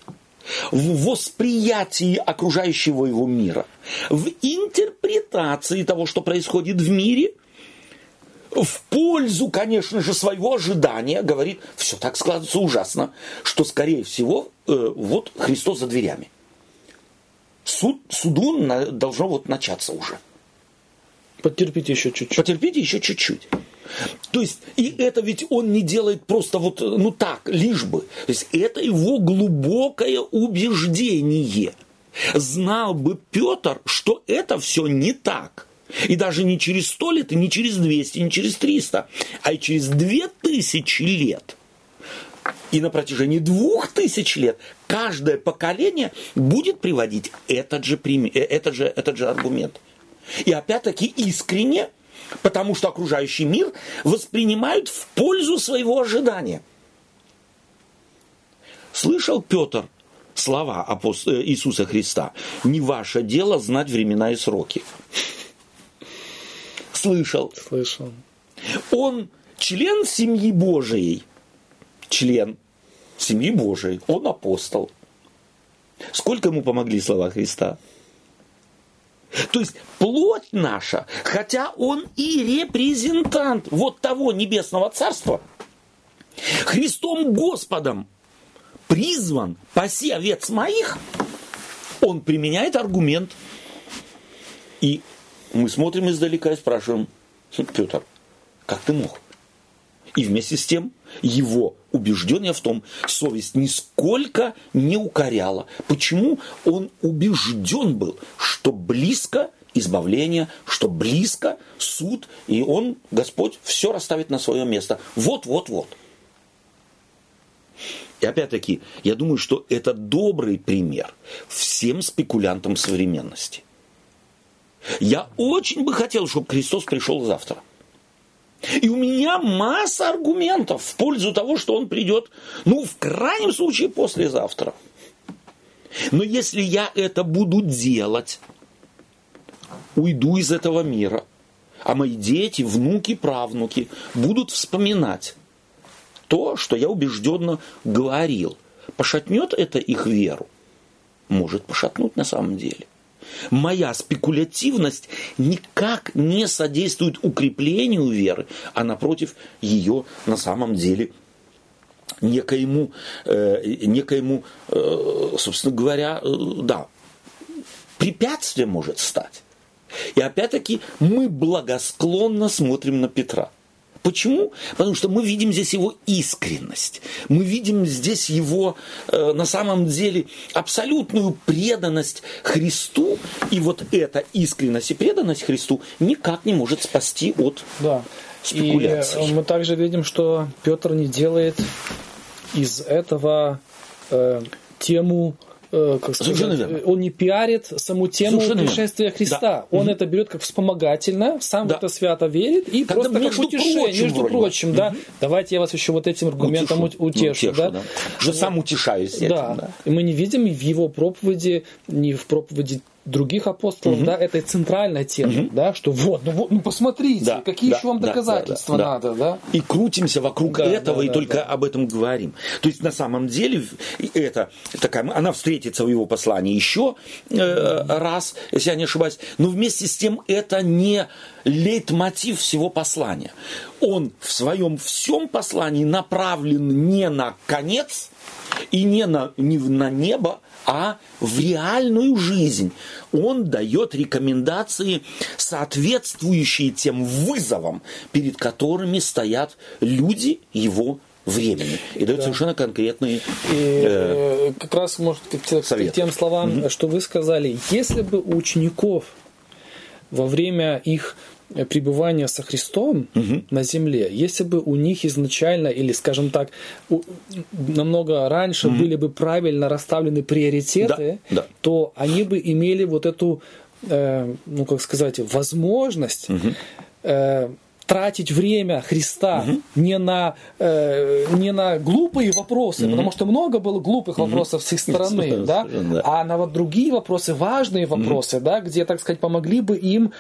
S1: в восприятии окружающего его мира, в интерпретации того, что происходит в мире, в пользу, конечно же, своего ожидания, говорит, все так складывается ужасно, что, скорее всего, э, вот Христос за дверями. Суд, суду на, должно вот начаться уже.
S2: Потерпите еще чуть-чуть.
S1: Потерпите еще чуть-чуть. То есть, и это ведь он не делает просто вот, ну так, лишь бы. То есть, это его глубокое убеждение. Знал бы Петр, что это все не так. И даже не через сто лет, и не через 200, не через 300, а и через две тысячи лет. И на протяжении двух тысяч лет каждое поколение будет приводить этот же, э, этот же, этот же аргумент. И опять-таки искренне, потому что окружающий мир воспринимают в пользу своего ожидания. Слышал Петр слова э, Иисуса Христа? Не ваше дело знать времена и сроки. Слышал.
S2: Слышал.
S1: Он член семьи Божией. Член семьи Божией. Он апостол. Сколько ему помогли слова Христа? То есть плоть наша, хотя он и репрезентант вот того небесного царства, Христом Господом призван паси овец моих, он применяет аргумент. И мы смотрим издалека и спрашиваем, Петр, как ты мог? И вместе с тем его убеждение в том, совесть нисколько не укоряла. Почему он убежден был, что близко избавление, что близко суд, и он, Господь, все расставит на свое место. Вот, вот, вот. И опять-таки, я думаю, что это добрый пример всем спекулянтам современности. Я очень бы хотел, чтобы Христос пришел завтра. И у меня масса аргументов в пользу того, что он придет, ну, в крайнем случае, послезавтра. Но если я это буду делать, уйду из этого мира, а мои дети, внуки, правнуки будут вспоминать то, что я убежденно говорил. Пошатнет это их веру? Может пошатнуть на самом деле – моя спекулятивность никак не содействует укреплению веры, а напротив ее на самом деле некоему, э, некоему э, собственно говоря, э, да, препятствием может стать. И опять-таки мы благосклонно смотрим на Петра. Почему? Потому что мы видим здесь его искренность. Мы видим здесь его э, на самом деле абсолютную преданность Христу. И вот эта искренность и преданность Христу никак не может спасти от да. спекуляций.
S2: И мы также видим, что Петр не делает из этого э, тему Э, как сказать, он не пиарит саму тему Совершенно пришествия Христа. Да. Он угу. это берет как вспомогательно, сам да. в это свято верит и Когда просто как утешение, прочим, между прочим, да. Угу. Давайте я вас еще вот этим аргументом утешу, утешу, утешу да. да.
S1: Сам утешаюсь этим,
S2: да. да. И мы не видим в его проповеди, ни в проповеди других апостолов, угу. да, это центральная тема, угу. да, что вот, ну, вот, ну посмотрите, да, какие да, еще вам доказательства да, да, надо, да.
S1: И крутимся вокруг да, этого да, и да, только да. об этом говорим. То есть на самом деле это такая, она встретится в его послании еще э, раз, если я не ошибаюсь, но вместе с тем это не лейтмотив всего послания. Он в своем всем послании направлен не на конец и не на, не на небо, а в реальную жизнь. Он дает рекомендации, соответствующие тем вызовам, перед которыми стоят люди его времени. И дает да. совершенно конкретные и,
S2: э, как раз, может, к, советы. к тем словам, угу. что вы сказали, если бы у учеников во время их Э, пребывания со Христом угу. на земле, если бы у них изначально, или, скажем так, у, намного раньше угу. были бы правильно расставлены приоритеты, да, да. то они бы имели вот эту, э, ну как сказать, возможность угу. э, тратить время Христа угу. не, на, э, не на глупые вопросы, угу. потому что много было глупых вопросов угу. с их стороны, да? да, а на вот другие вопросы, важные вопросы, угу. да, где, так сказать, помогли бы им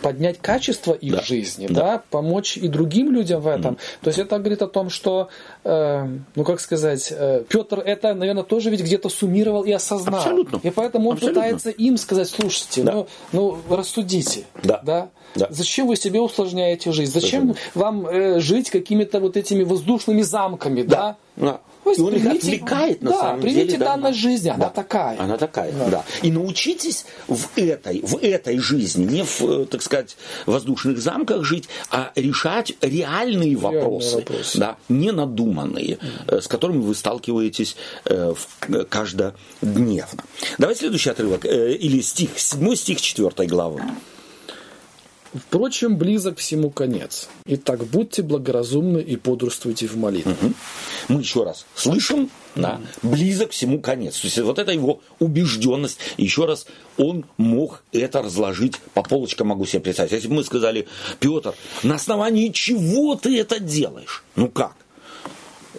S2: поднять качество их да. жизни, да. да, помочь и другим людям в этом. Угу. То есть это говорит о том, что, э, ну как сказать, э, Петр это, наверное, тоже ведь где-то суммировал и осознал. Абсолютно. И поэтому он Абсолютно. пытается им сказать, слушайте, да. ну, ну рассудите, да. Да? Да. зачем вы себе усложняете жизнь? Зачем вам э, жить какими-то вот этими воздушными замками, да?
S1: да? да. И он их отвлекает на
S2: да,
S1: самом
S2: примите
S1: деле.
S2: Да, данность жизни, она
S1: да,
S2: такая.
S1: Она такая, да. да. И научитесь в этой, в этой жизни, не в, э, так сказать, воздушных замках жить, а решать реальные вопросы, вопросы. Да, не надуманные, mm. с которыми вы сталкиваетесь каждодневно. Давай следующий отрывок, или стих, седьмой стих четвертой главы.
S2: Впрочем, близок всему конец. Итак, будьте благоразумны и бодрствуйте в молитве. Угу.
S1: Мы еще раз слышим, да, близок всему конец. То есть вот это его убежденность. Еще раз, он мог это разложить по полочкам, могу себе представить. Если бы мы сказали, Петр, на основании чего ты это делаешь? Ну как?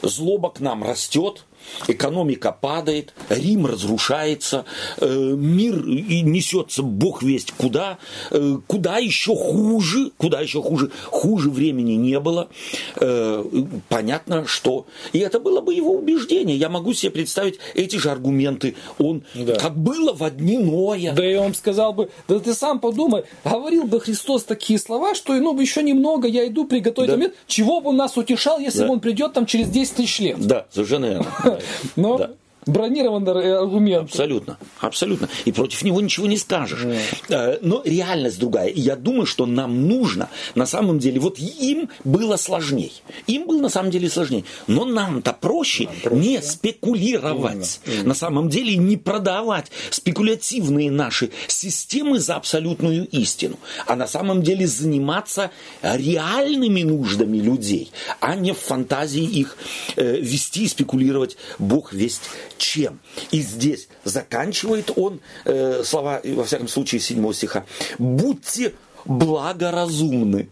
S1: Злоба к нам растет, экономика падает, Рим разрушается, э, мир несется бог весть куда, э, куда еще хуже, куда еще хуже, хуже времени не было. Э, понятно, что... И это было бы его убеждение. Я могу себе представить эти же аргументы. Он, да. как было в одни Ноя.
S2: Да я вам сказал бы, да ты сам подумай, говорил бы Христос такие слова, что ну еще немного, я иду приготовить да. момент, чего бы он нас утешал, если да. бы он придет там через 10 тысяч лет.
S1: Да, совершенно верно.
S2: Но да. Бронированный аргумент.
S1: Абсолютно, абсолютно. И против него ничего не скажешь. Mm. Но реальность другая. И я думаю, что нам нужно, на самом деле, вот им было сложнее. Им было на самом деле сложнее. Но нам-то проще, нам проще не спекулировать. Именно, именно. На самом деле не продавать спекулятивные наши системы за абсолютную истину. А на самом деле заниматься реальными нуждами людей, а не в фантазии их э, вести и спекулировать Бог весть чем. И здесь заканчивает он э, слова, во всяком случае, седьмого стиха. «Будьте благоразумны».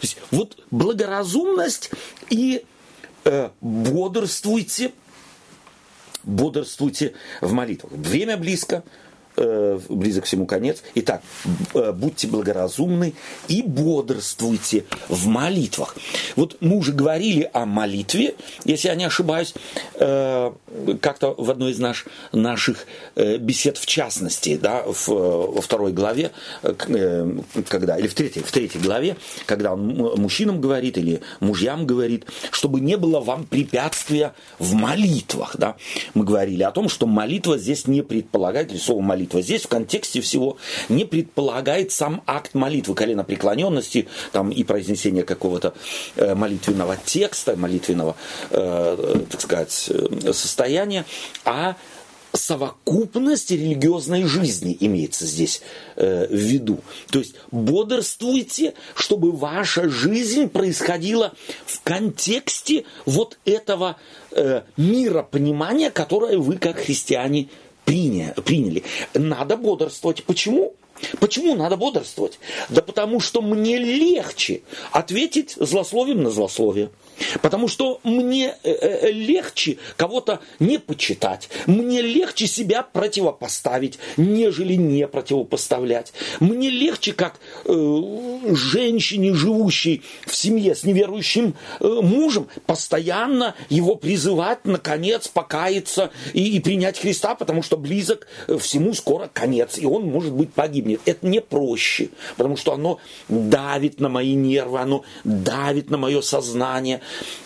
S1: То есть вот благоразумность и э, бодрствуйте, бодрствуйте в молитвах. Время близко, близок всему конец. Итак, э, будьте благоразумны и бодрствуйте в молитвах. Вот мы уже говорили о молитве, если я не ошибаюсь, э, как-то в одной из наш, наших э, бесед в частности, да, в, во второй главе, э, когда, или в третьей, в третьей главе, когда он мужчинам говорит или мужьям говорит, чтобы не было вам препятствия в молитвах. Да? Мы говорили о том, что молитва здесь не предполагает, или слово молитва молитва. Здесь в контексте всего не предполагает сам акт молитвы, колено преклоненности там, и произнесения какого-то э, молитвенного текста, молитвенного, э, так сказать, э, состояния, а совокупность религиозной жизни имеется здесь э, в виду. То есть бодрствуйте, чтобы ваша жизнь происходила в контексте вот этого э, миропонимания, которое вы как христиане приняли. Надо бодрствовать. Почему? Почему надо бодрствовать? Да потому что мне легче ответить злословием на злословие. Потому что мне э, э, легче кого-то не почитать, мне легче себя противопоставить, нежели не противопоставлять. Мне легче, как э, женщине, живущей в семье с неверующим э, мужем, постоянно его призывать, наконец, покаяться и, и принять Христа, потому что близок э, всему скоро конец, и он, может быть, погибнет. Это не проще, потому что оно давит на мои нервы, оно давит на мое сознание,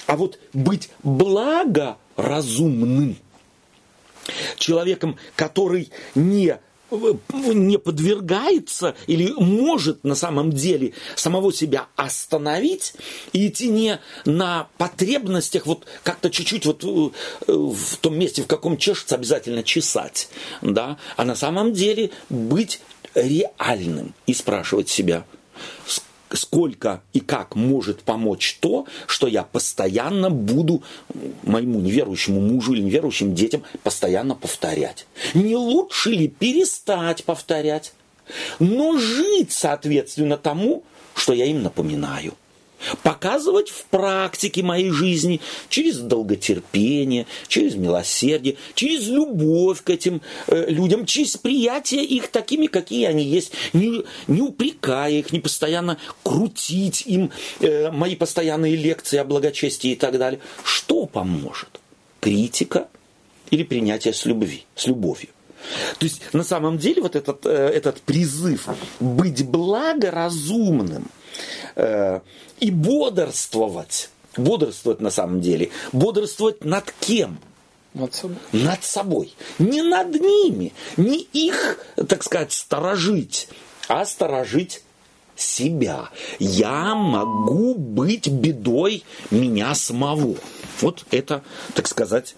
S1: а вот быть благоразумным, человеком, который не не подвергается или может на самом деле самого себя остановить и идти не на потребностях, вот как-то чуть-чуть вот э, в том месте, в каком чешется, обязательно чесать, да, а на самом деле быть реальным и спрашивать себя, сколько и как может помочь то, что я постоянно буду моему неверующему мужу или неверующим детям постоянно повторять. Не лучше ли перестать повторять, но жить соответственно тому, что я им напоминаю – показывать в практике моей жизни через долготерпение, через милосердие, через любовь к этим э, людям, через приятие их такими, какие они есть, не, не упрекая их, не постоянно крутить им э, мои постоянные лекции о благочестии и так далее. Что поможет? Критика или принятие с любви, с любовью? То есть на самом деле вот этот, э, этот призыв быть благоразумным – э, и бодрствовать. Бодрствовать на самом деле. Бодрствовать над кем?
S2: Над собой.
S1: Над собой. Не над ними, не их, так сказать, сторожить, а сторожить себя. Я могу быть бедой меня самого. Вот это, так сказать,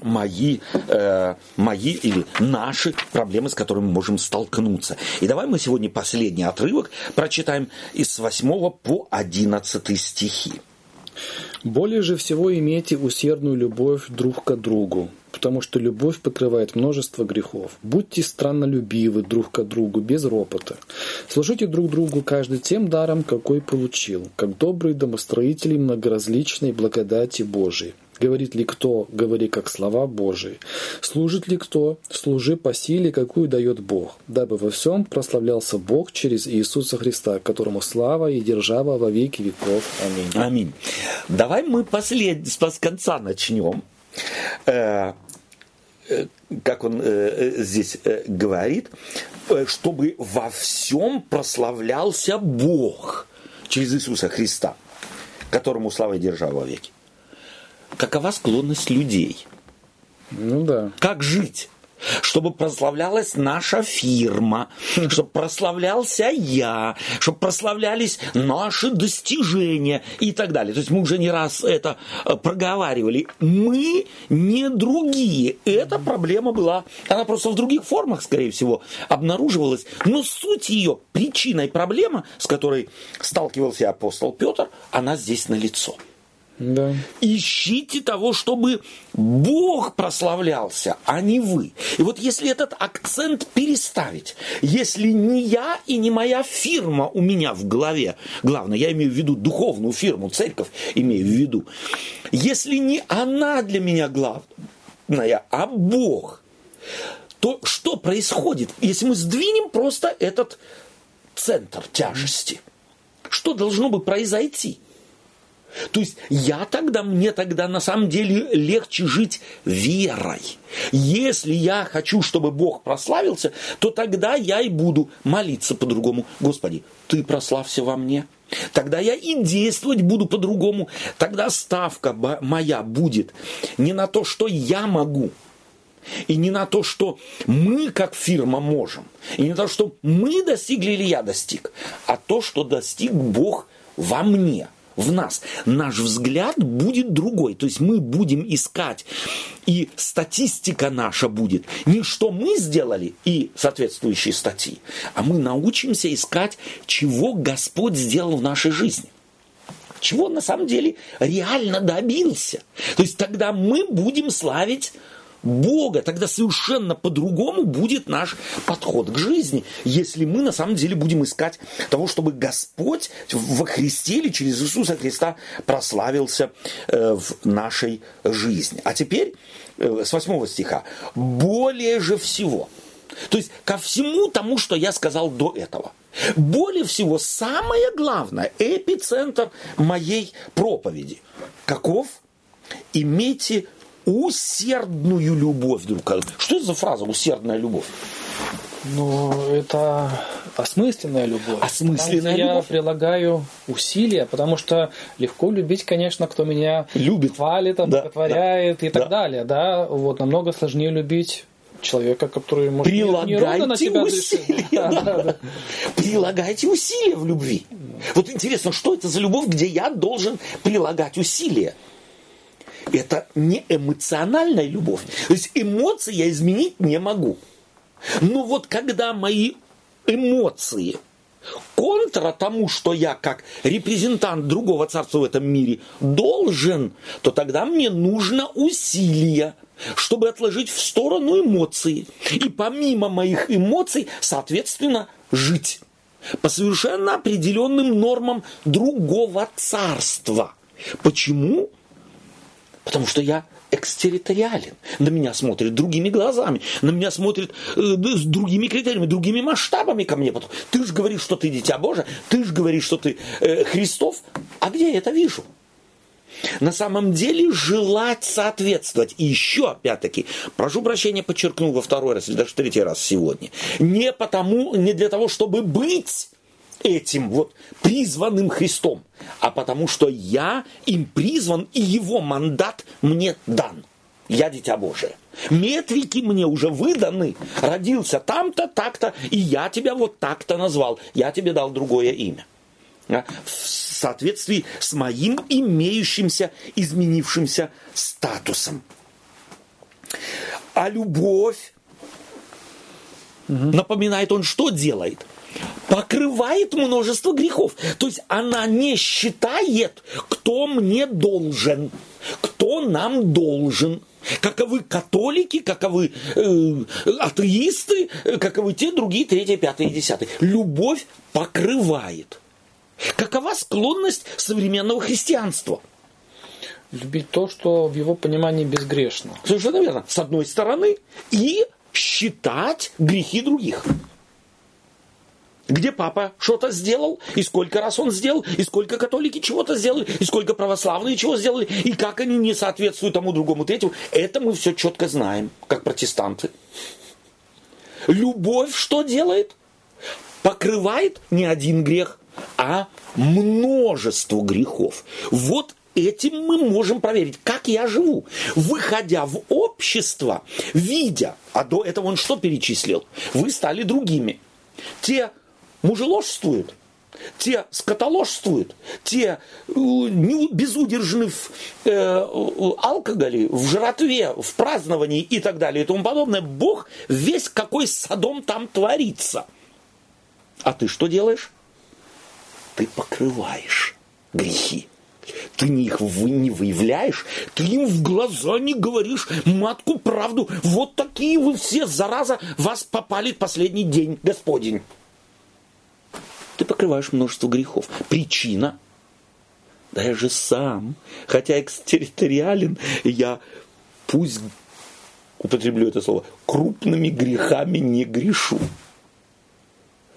S1: мои, э, мои или наши проблемы, с которыми мы можем столкнуться. И давай мы сегодня последний отрывок прочитаем из 8 по 11 стихи.
S2: Более же всего имейте усердную любовь друг к другу, потому что любовь покрывает множество грехов. Будьте страннолюбивы друг к другу, без ропота. Служите друг другу каждый тем даром, какой получил, как добрые домостроители многоразличной благодати Божией. Говорит ли кто, говори как слова Божии. Служит ли кто, служи по силе, какую дает Бог, дабы во всем прославлялся Бог через Иисуса Христа, которому слава и держава во веки веков. Аминь.
S1: Аминь. Давай мы послед... с конца начнем. Э, э, как он э, здесь говорит, чтобы во всем прославлялся Бог через Иисуса Христа, которому слава и держава во веки какова склонность людей.
S2: Ну да.
S1: Как жить? чтобы прославлялась наша фирма, чтобы прославлялся я, чтобы прославлялись наши достижения и так далее. То есть мы уже не раз это э, проговаривали. Мы не другие. Эта проблема была, она просто в других формах, скорее всего, обнаруживалась. Но суть ее, причиной проблемы, с которой сталкивался апостол Петр, она здесь налицо. лицо.
S2: Да.
S1: Ищите того, чтобы Бог прославлялся, а не вы. И вот если этот акцент переставить, если не я и не моя фирма у меня в голове, главное, я имею в виду духовную фирму, церковь имею в виду, если не она для меня главная, а Бог, то что происходит, если мы сдвинем просто этот центр тяжести? Что должно бы произойти? То есть я тогда, мне тогда на самом деле легче жить верой. Если я хочу, чтобы Бог прославился, то тогда я и буду молиться по-другому. Господи, Ты прославься во мне. Тогда я и действовать буду по-другому. Тогда ставка моя будет не на то, что я могу, и не на то, что мы как фирма можем, и не на то, что мы достигли или я достиг, а то, что достиг Бог во мне – в нас. Наш взгляд будет другой. То есть мы будем искать, и статистика наша будет не что мы сделали и соответствующие статьи, а мы научимся искать, чего Господь сделал в нашей жизни чего он на самом деле реально добился. То есть тогда мы будем славить Бога, тогда совершенно по-другому будет наш подход к жизни, если мы на самом деле будем искать того, чтобы Господь во Христе или через Иисуса Христа прославился э, в нашей жизни. А теперь э, с 8 стиха. «Более же всего». То есть ко всему тому, что я сказал до этого. Более всего, самое главное, эпицентр моей проповеди. Каков? Имейте усердную любовь друг к другу. Что это за фраза «усердная любовь»?
S2: Ну, это осмысленная любовь.
S1: Осмысленная
S2: Там,
S1: любовь.
S2: Я прилагаю усилия, потому что легко любить, конечно, кто меня
S1: любит,
S2: хвалит, обоготворяет да, и так да. далее. Да, вот намного сложнее любить человека, который может
S1: Прилагайте
S2: на себя
S1: усилия. Да, да, да. Прилагайте усилия в любви. Вот интересно, что это за любовь, где я должен прилагать усилия? Это не эмоциональная любовь. То есть эмоции я изменить не могу. Но вот когда мои эмоции контра тому, что я как репрезентант другого царства в этом мире должен, то тогда мне нужно усилия, чтобы отложить в сторону эмоции. И помимо моих эмоций, соответственно, жить по совершенно определенным нормам другого царства. Почему? Потому что я экстерриториален. На меня смотрят другими глазами, на меня смотрят э, с другими критериями, другими масштабами ко мне. Потом, ты же говоришь, что ты дитя Божие, ты же говоришь, что ты э, Христов. А где я это вижу? На самом деле желать соответствовать. И еще, опять-таки, прошу прощения, подчеркну во второй раз или даже в третий раз сегодня. Не потому, не для того, чтобы быть этим вот призванным Христом, а потому что я им призван, и его мандат мне дан. Я дитя Божие. Метрики мне уже выданы. Родился там-то, так-то, и я тебя вот так-то назвал. Я тебе дал другое имя. В соответствии с моим имеющимся, изменившимся статусом. А любовь, напоминает он, что делает? Покрывает множество грехов. То есть она не считает, кто мне должен, кто нам должен. Каковы католики, каковы э, атеисты, каковы те, другие, третьи, пятые, десятые. Любовь покрывает. Какова склонность современного христианства?
S2: Любить то, что в его понимании безгрешно.
S1: Совершенно верно. С одной стороны. И считать грехи других где папа что-то сделал, и сколько раз он сделал, и сколько католики чего-то сделали, и сколько православные чего сделали, и как они не соответствуют тому, другому, третьему. Это мы все четко знаем, как протестанты. Любовь что делает? Покрывает не один грех, а множество грехов. Вот этим мы можем проверить, как я живу. Выходя в общество, видя, а до этого он что перечислил? Вы стали другими. Те мужеложствуют, те скотоложствуют, те э, безудержны в э, алкоголе, в жратве, в праздновании и так далее и тому подобное. Бог весь какой садом там творится. А ты что делаешь? Ты покрываешь грехи. Ты их не выявляешь, ты им в глаза не говоришь матку правду. Вот такие вы все, зараза, вас попали в последний день, Господень ты покрываешь множество грехов. Причина да я же сам, хотя экстерриториален, я пусть, употреблю это слово, крупными грехами не грешу.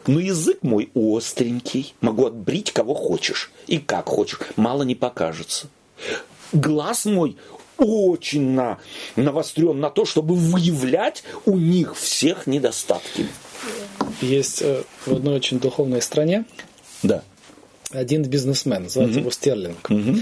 S1: Но язык мой остренький, могу отбрить кого хочешь и как хочешь, мало не покажется. Глаз мой очень на, навострен на то, чтобы выявлять у них всех недостатки
S2: есть э, в одной очень духовной стране
S1: да.
S2: один бизнесмен, называется угу. его Стерлинг. Угу.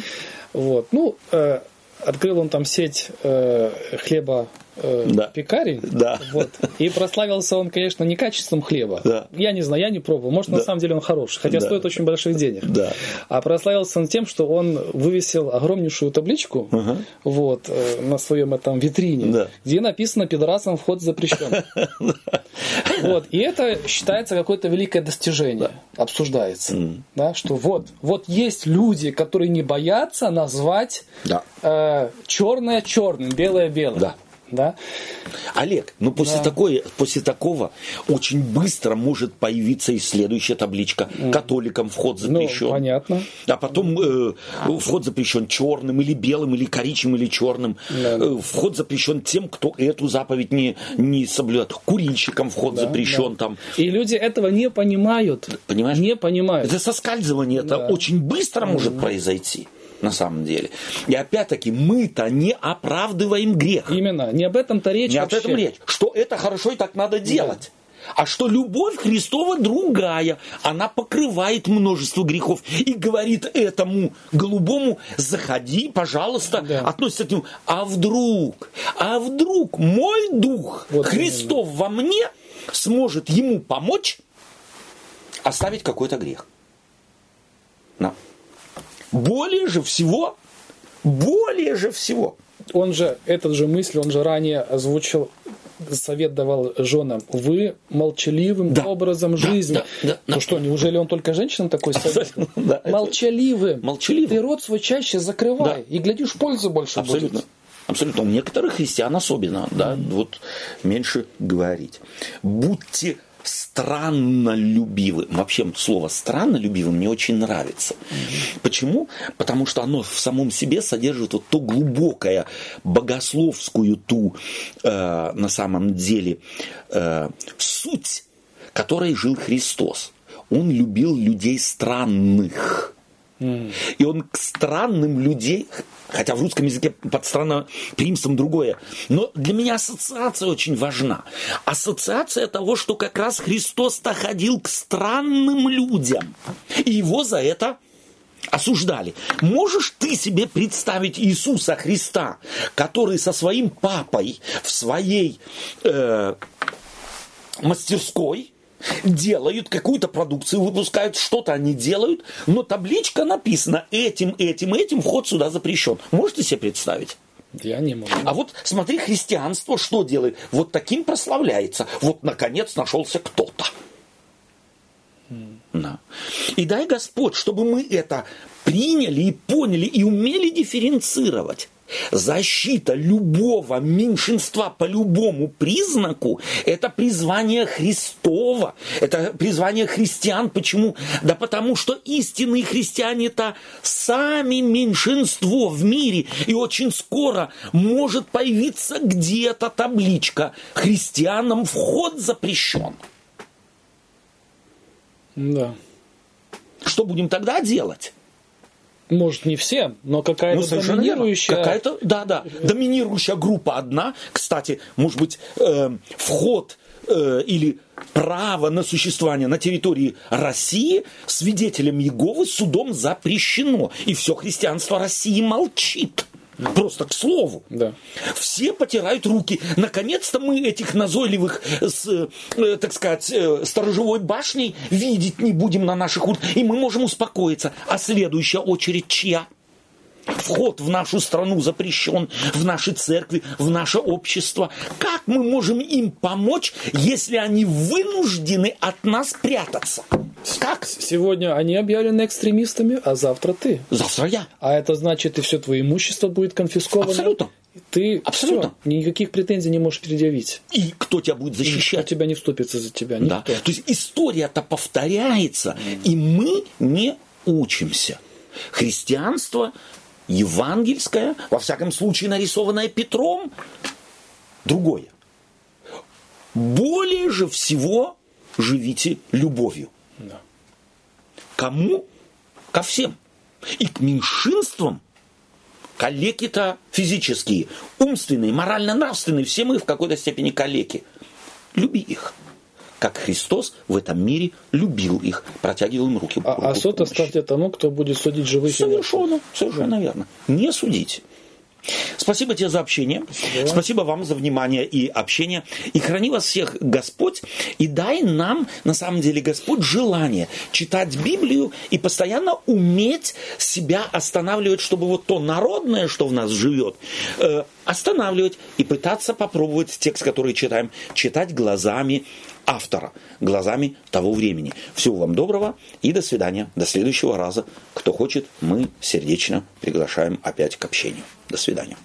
S2: Вот. Ну, э, открыл он там сеть э, хлеба э, да. пекарей.
S1: Да.
S2: Вот. И прославился он, конечно, не качеством хлеба.
S1: Да.
S2: Я не знаю, я не пробовал. Может, да. на самом деле он хороший, хотя да. стоит очень больших денег.
S1: Да.
S2: А прославился он тем, что он вывесил огромнейшую табличку угу. вот, э, на своем этом витрине, да. где написано «Пидорасам вход запрещен». Вот. И это считается какое-то великое достижение, обсуждается. Да, что вот, вот есть люди, которые не боятся назвать э, черное черным, белое белым.
S1: Да.
S2: Да?
S1: Олег, ну после, да. такой, после такого очень быстро может появиться и следующая табличка. Католикам вход ну, запрещен.
S2: Ну, понятно.
S1: А потом э, вход запрещен черным или белым, или коричневым, или черным. Да. Э, вход запрещен тем, кто эту заповедь не, не соблюдает. Курильщикам вход да, запрещен да. там.
S2: И люди этого не понимают.
S1: Понимаешь?
S2: Не понимают.
S1: Это соскальзывание, да. это очень быстро может произойти на самом деле. И опять-таки мы-то не оправдываем грех.
S2: Именно, не об этом-то речь
S1: Не
S2: вообще.
S1: об этом речь. Что это хорошо и так надо делать. Да. А что любовь Христова другая, она покрывает множество грехов и говорит этому голубому, заходи, пожалуйста, да. относится к нему. А вдруг, а вдруг мой дух вот Христов именно. во мне сможет ему помочь оставить какой-то грех. На. Более же всего, более же всего.
S2: Он же, этот же мысль, он же ранее озвучил совет давал женам, вы молчаливым да, образом да, жизни. Да, да, ну да. что, неужели он только женщинам такой совет? Да, молчаливым.
S1: Молчаливым.
S2: Ты рот свой чаще закрывай, да. и глядишь, пользы больше
S1: Абсолютно. будет. Абсолютно. У некоторых христиан особенно, да, вот меньше говорить. Будьте странно любивым. Вообще слово странно любивым мне очень нравится. Почему? Потому что оно в самом себе содержит вот то глубокое богословскую ту э, на самом деле э, суть, которой жил Христос. Он любил людей странных. И он к странным людей, хотя в русском языке под странноприимством другое, но для меня ассоциация очень важна. Ассоциация того, что как раз Христос-то ходил к странным людям, и его за это осуждали. Можешь ты себе представить Иисуса Христа, который со своим папой в своей э, мастерской делают какую-то продукцию, выпускают, что-то они делают, но табличка написана этим, этим, этим, вход сюда запрещен. Можете себе представить?
S2: Я не могу.
S1: А вот смотри, христианство что делает? Вот таким прославляется. Вот, наконец, нашелся кто-то. Да. И дай Господь, чтобы мы это приняли и поняли и умели дифференцировать. Защита любого меньшинства по любому признаку – это призвание Христова, это призвание христиан. Почему? Да потому что истинные христиане – это сами меньшинство в мире. И очень скоро может появиться где-то табличка «Христианам вход запрещен».
S2: Да.
S1: Что будем тогда делать?
S2: Может, не все, но какая-то
S1: Ну,
S2: доминирующая...
S1: Какая-то, да, да. Доминирующая группа одна. Кстати, может быть, э, вход э, или право на существование на территории России свидетелям Иеговы судом запрещено. И все христианство России молчит. Просто к слову.
S2: Да.
S1: Все потирают руки. Наконец-то мы этих назойливых, с, э, так сказать, э, сторожевой башней видеть не будем на наших улицах. И мы можем успокоиться. А следующая очередь чья? Вход в нашу страну запрещен, в наши церкви, в наше общество. Как мы можем им помочь, если они вынуждены от нас прятаться? Как?
S2: Сегодня они объявлены экстремистами, а завтра ты.
S1: Завтра я.
S2: А это значит, и все твое имущество будет конфисковано.
S1: Абсолютно.
S2: Ты
S1: Абсолютно.
S2: всё, никаких претензий не можешь предъявить.
S1: И кто тебя будет
S2: Никто
S1: защищать?
S2: тебя не вступится за тебя.
S1: Да.
S2: Никто.
S1: То есть история-то повторяется, и мы не учимся. Христианство евангельское, во всяком случае нарисованное Петром, другое. Более же всего живите любовью.
S2: Да.
S1: Кому? Ко всем. И к меньшинствам, калеки-то физические, умственные, морально-нравственные, все мы в какой-то степени калеки. Люби их. Как Христос в этом мире любил их, протягивал им руки.
S2: А, а
S1: руку
S2: суд
S1: помощи.
S2: оставьте тому, кто будет судить живых и мертвых.
S1: Совершенно, совершенно верно. Не судите. Спасибо тебе за общение. Спасибо. вам за внимание и общение. И храни вас всех Господь. И дай нам, на самом деле, Господь, желание читать Библию и постоянно уметь себя останавливать, чтобы вот то народное, что в нас живет, э, останавливать и пытаться попробовать текст, который читаем, читать глазами автора, глазами того времени. Всего вам доброго и до свидания. До следующего раза. Кто хочет, мы сердечно приглашаем опять к общению. До свидания.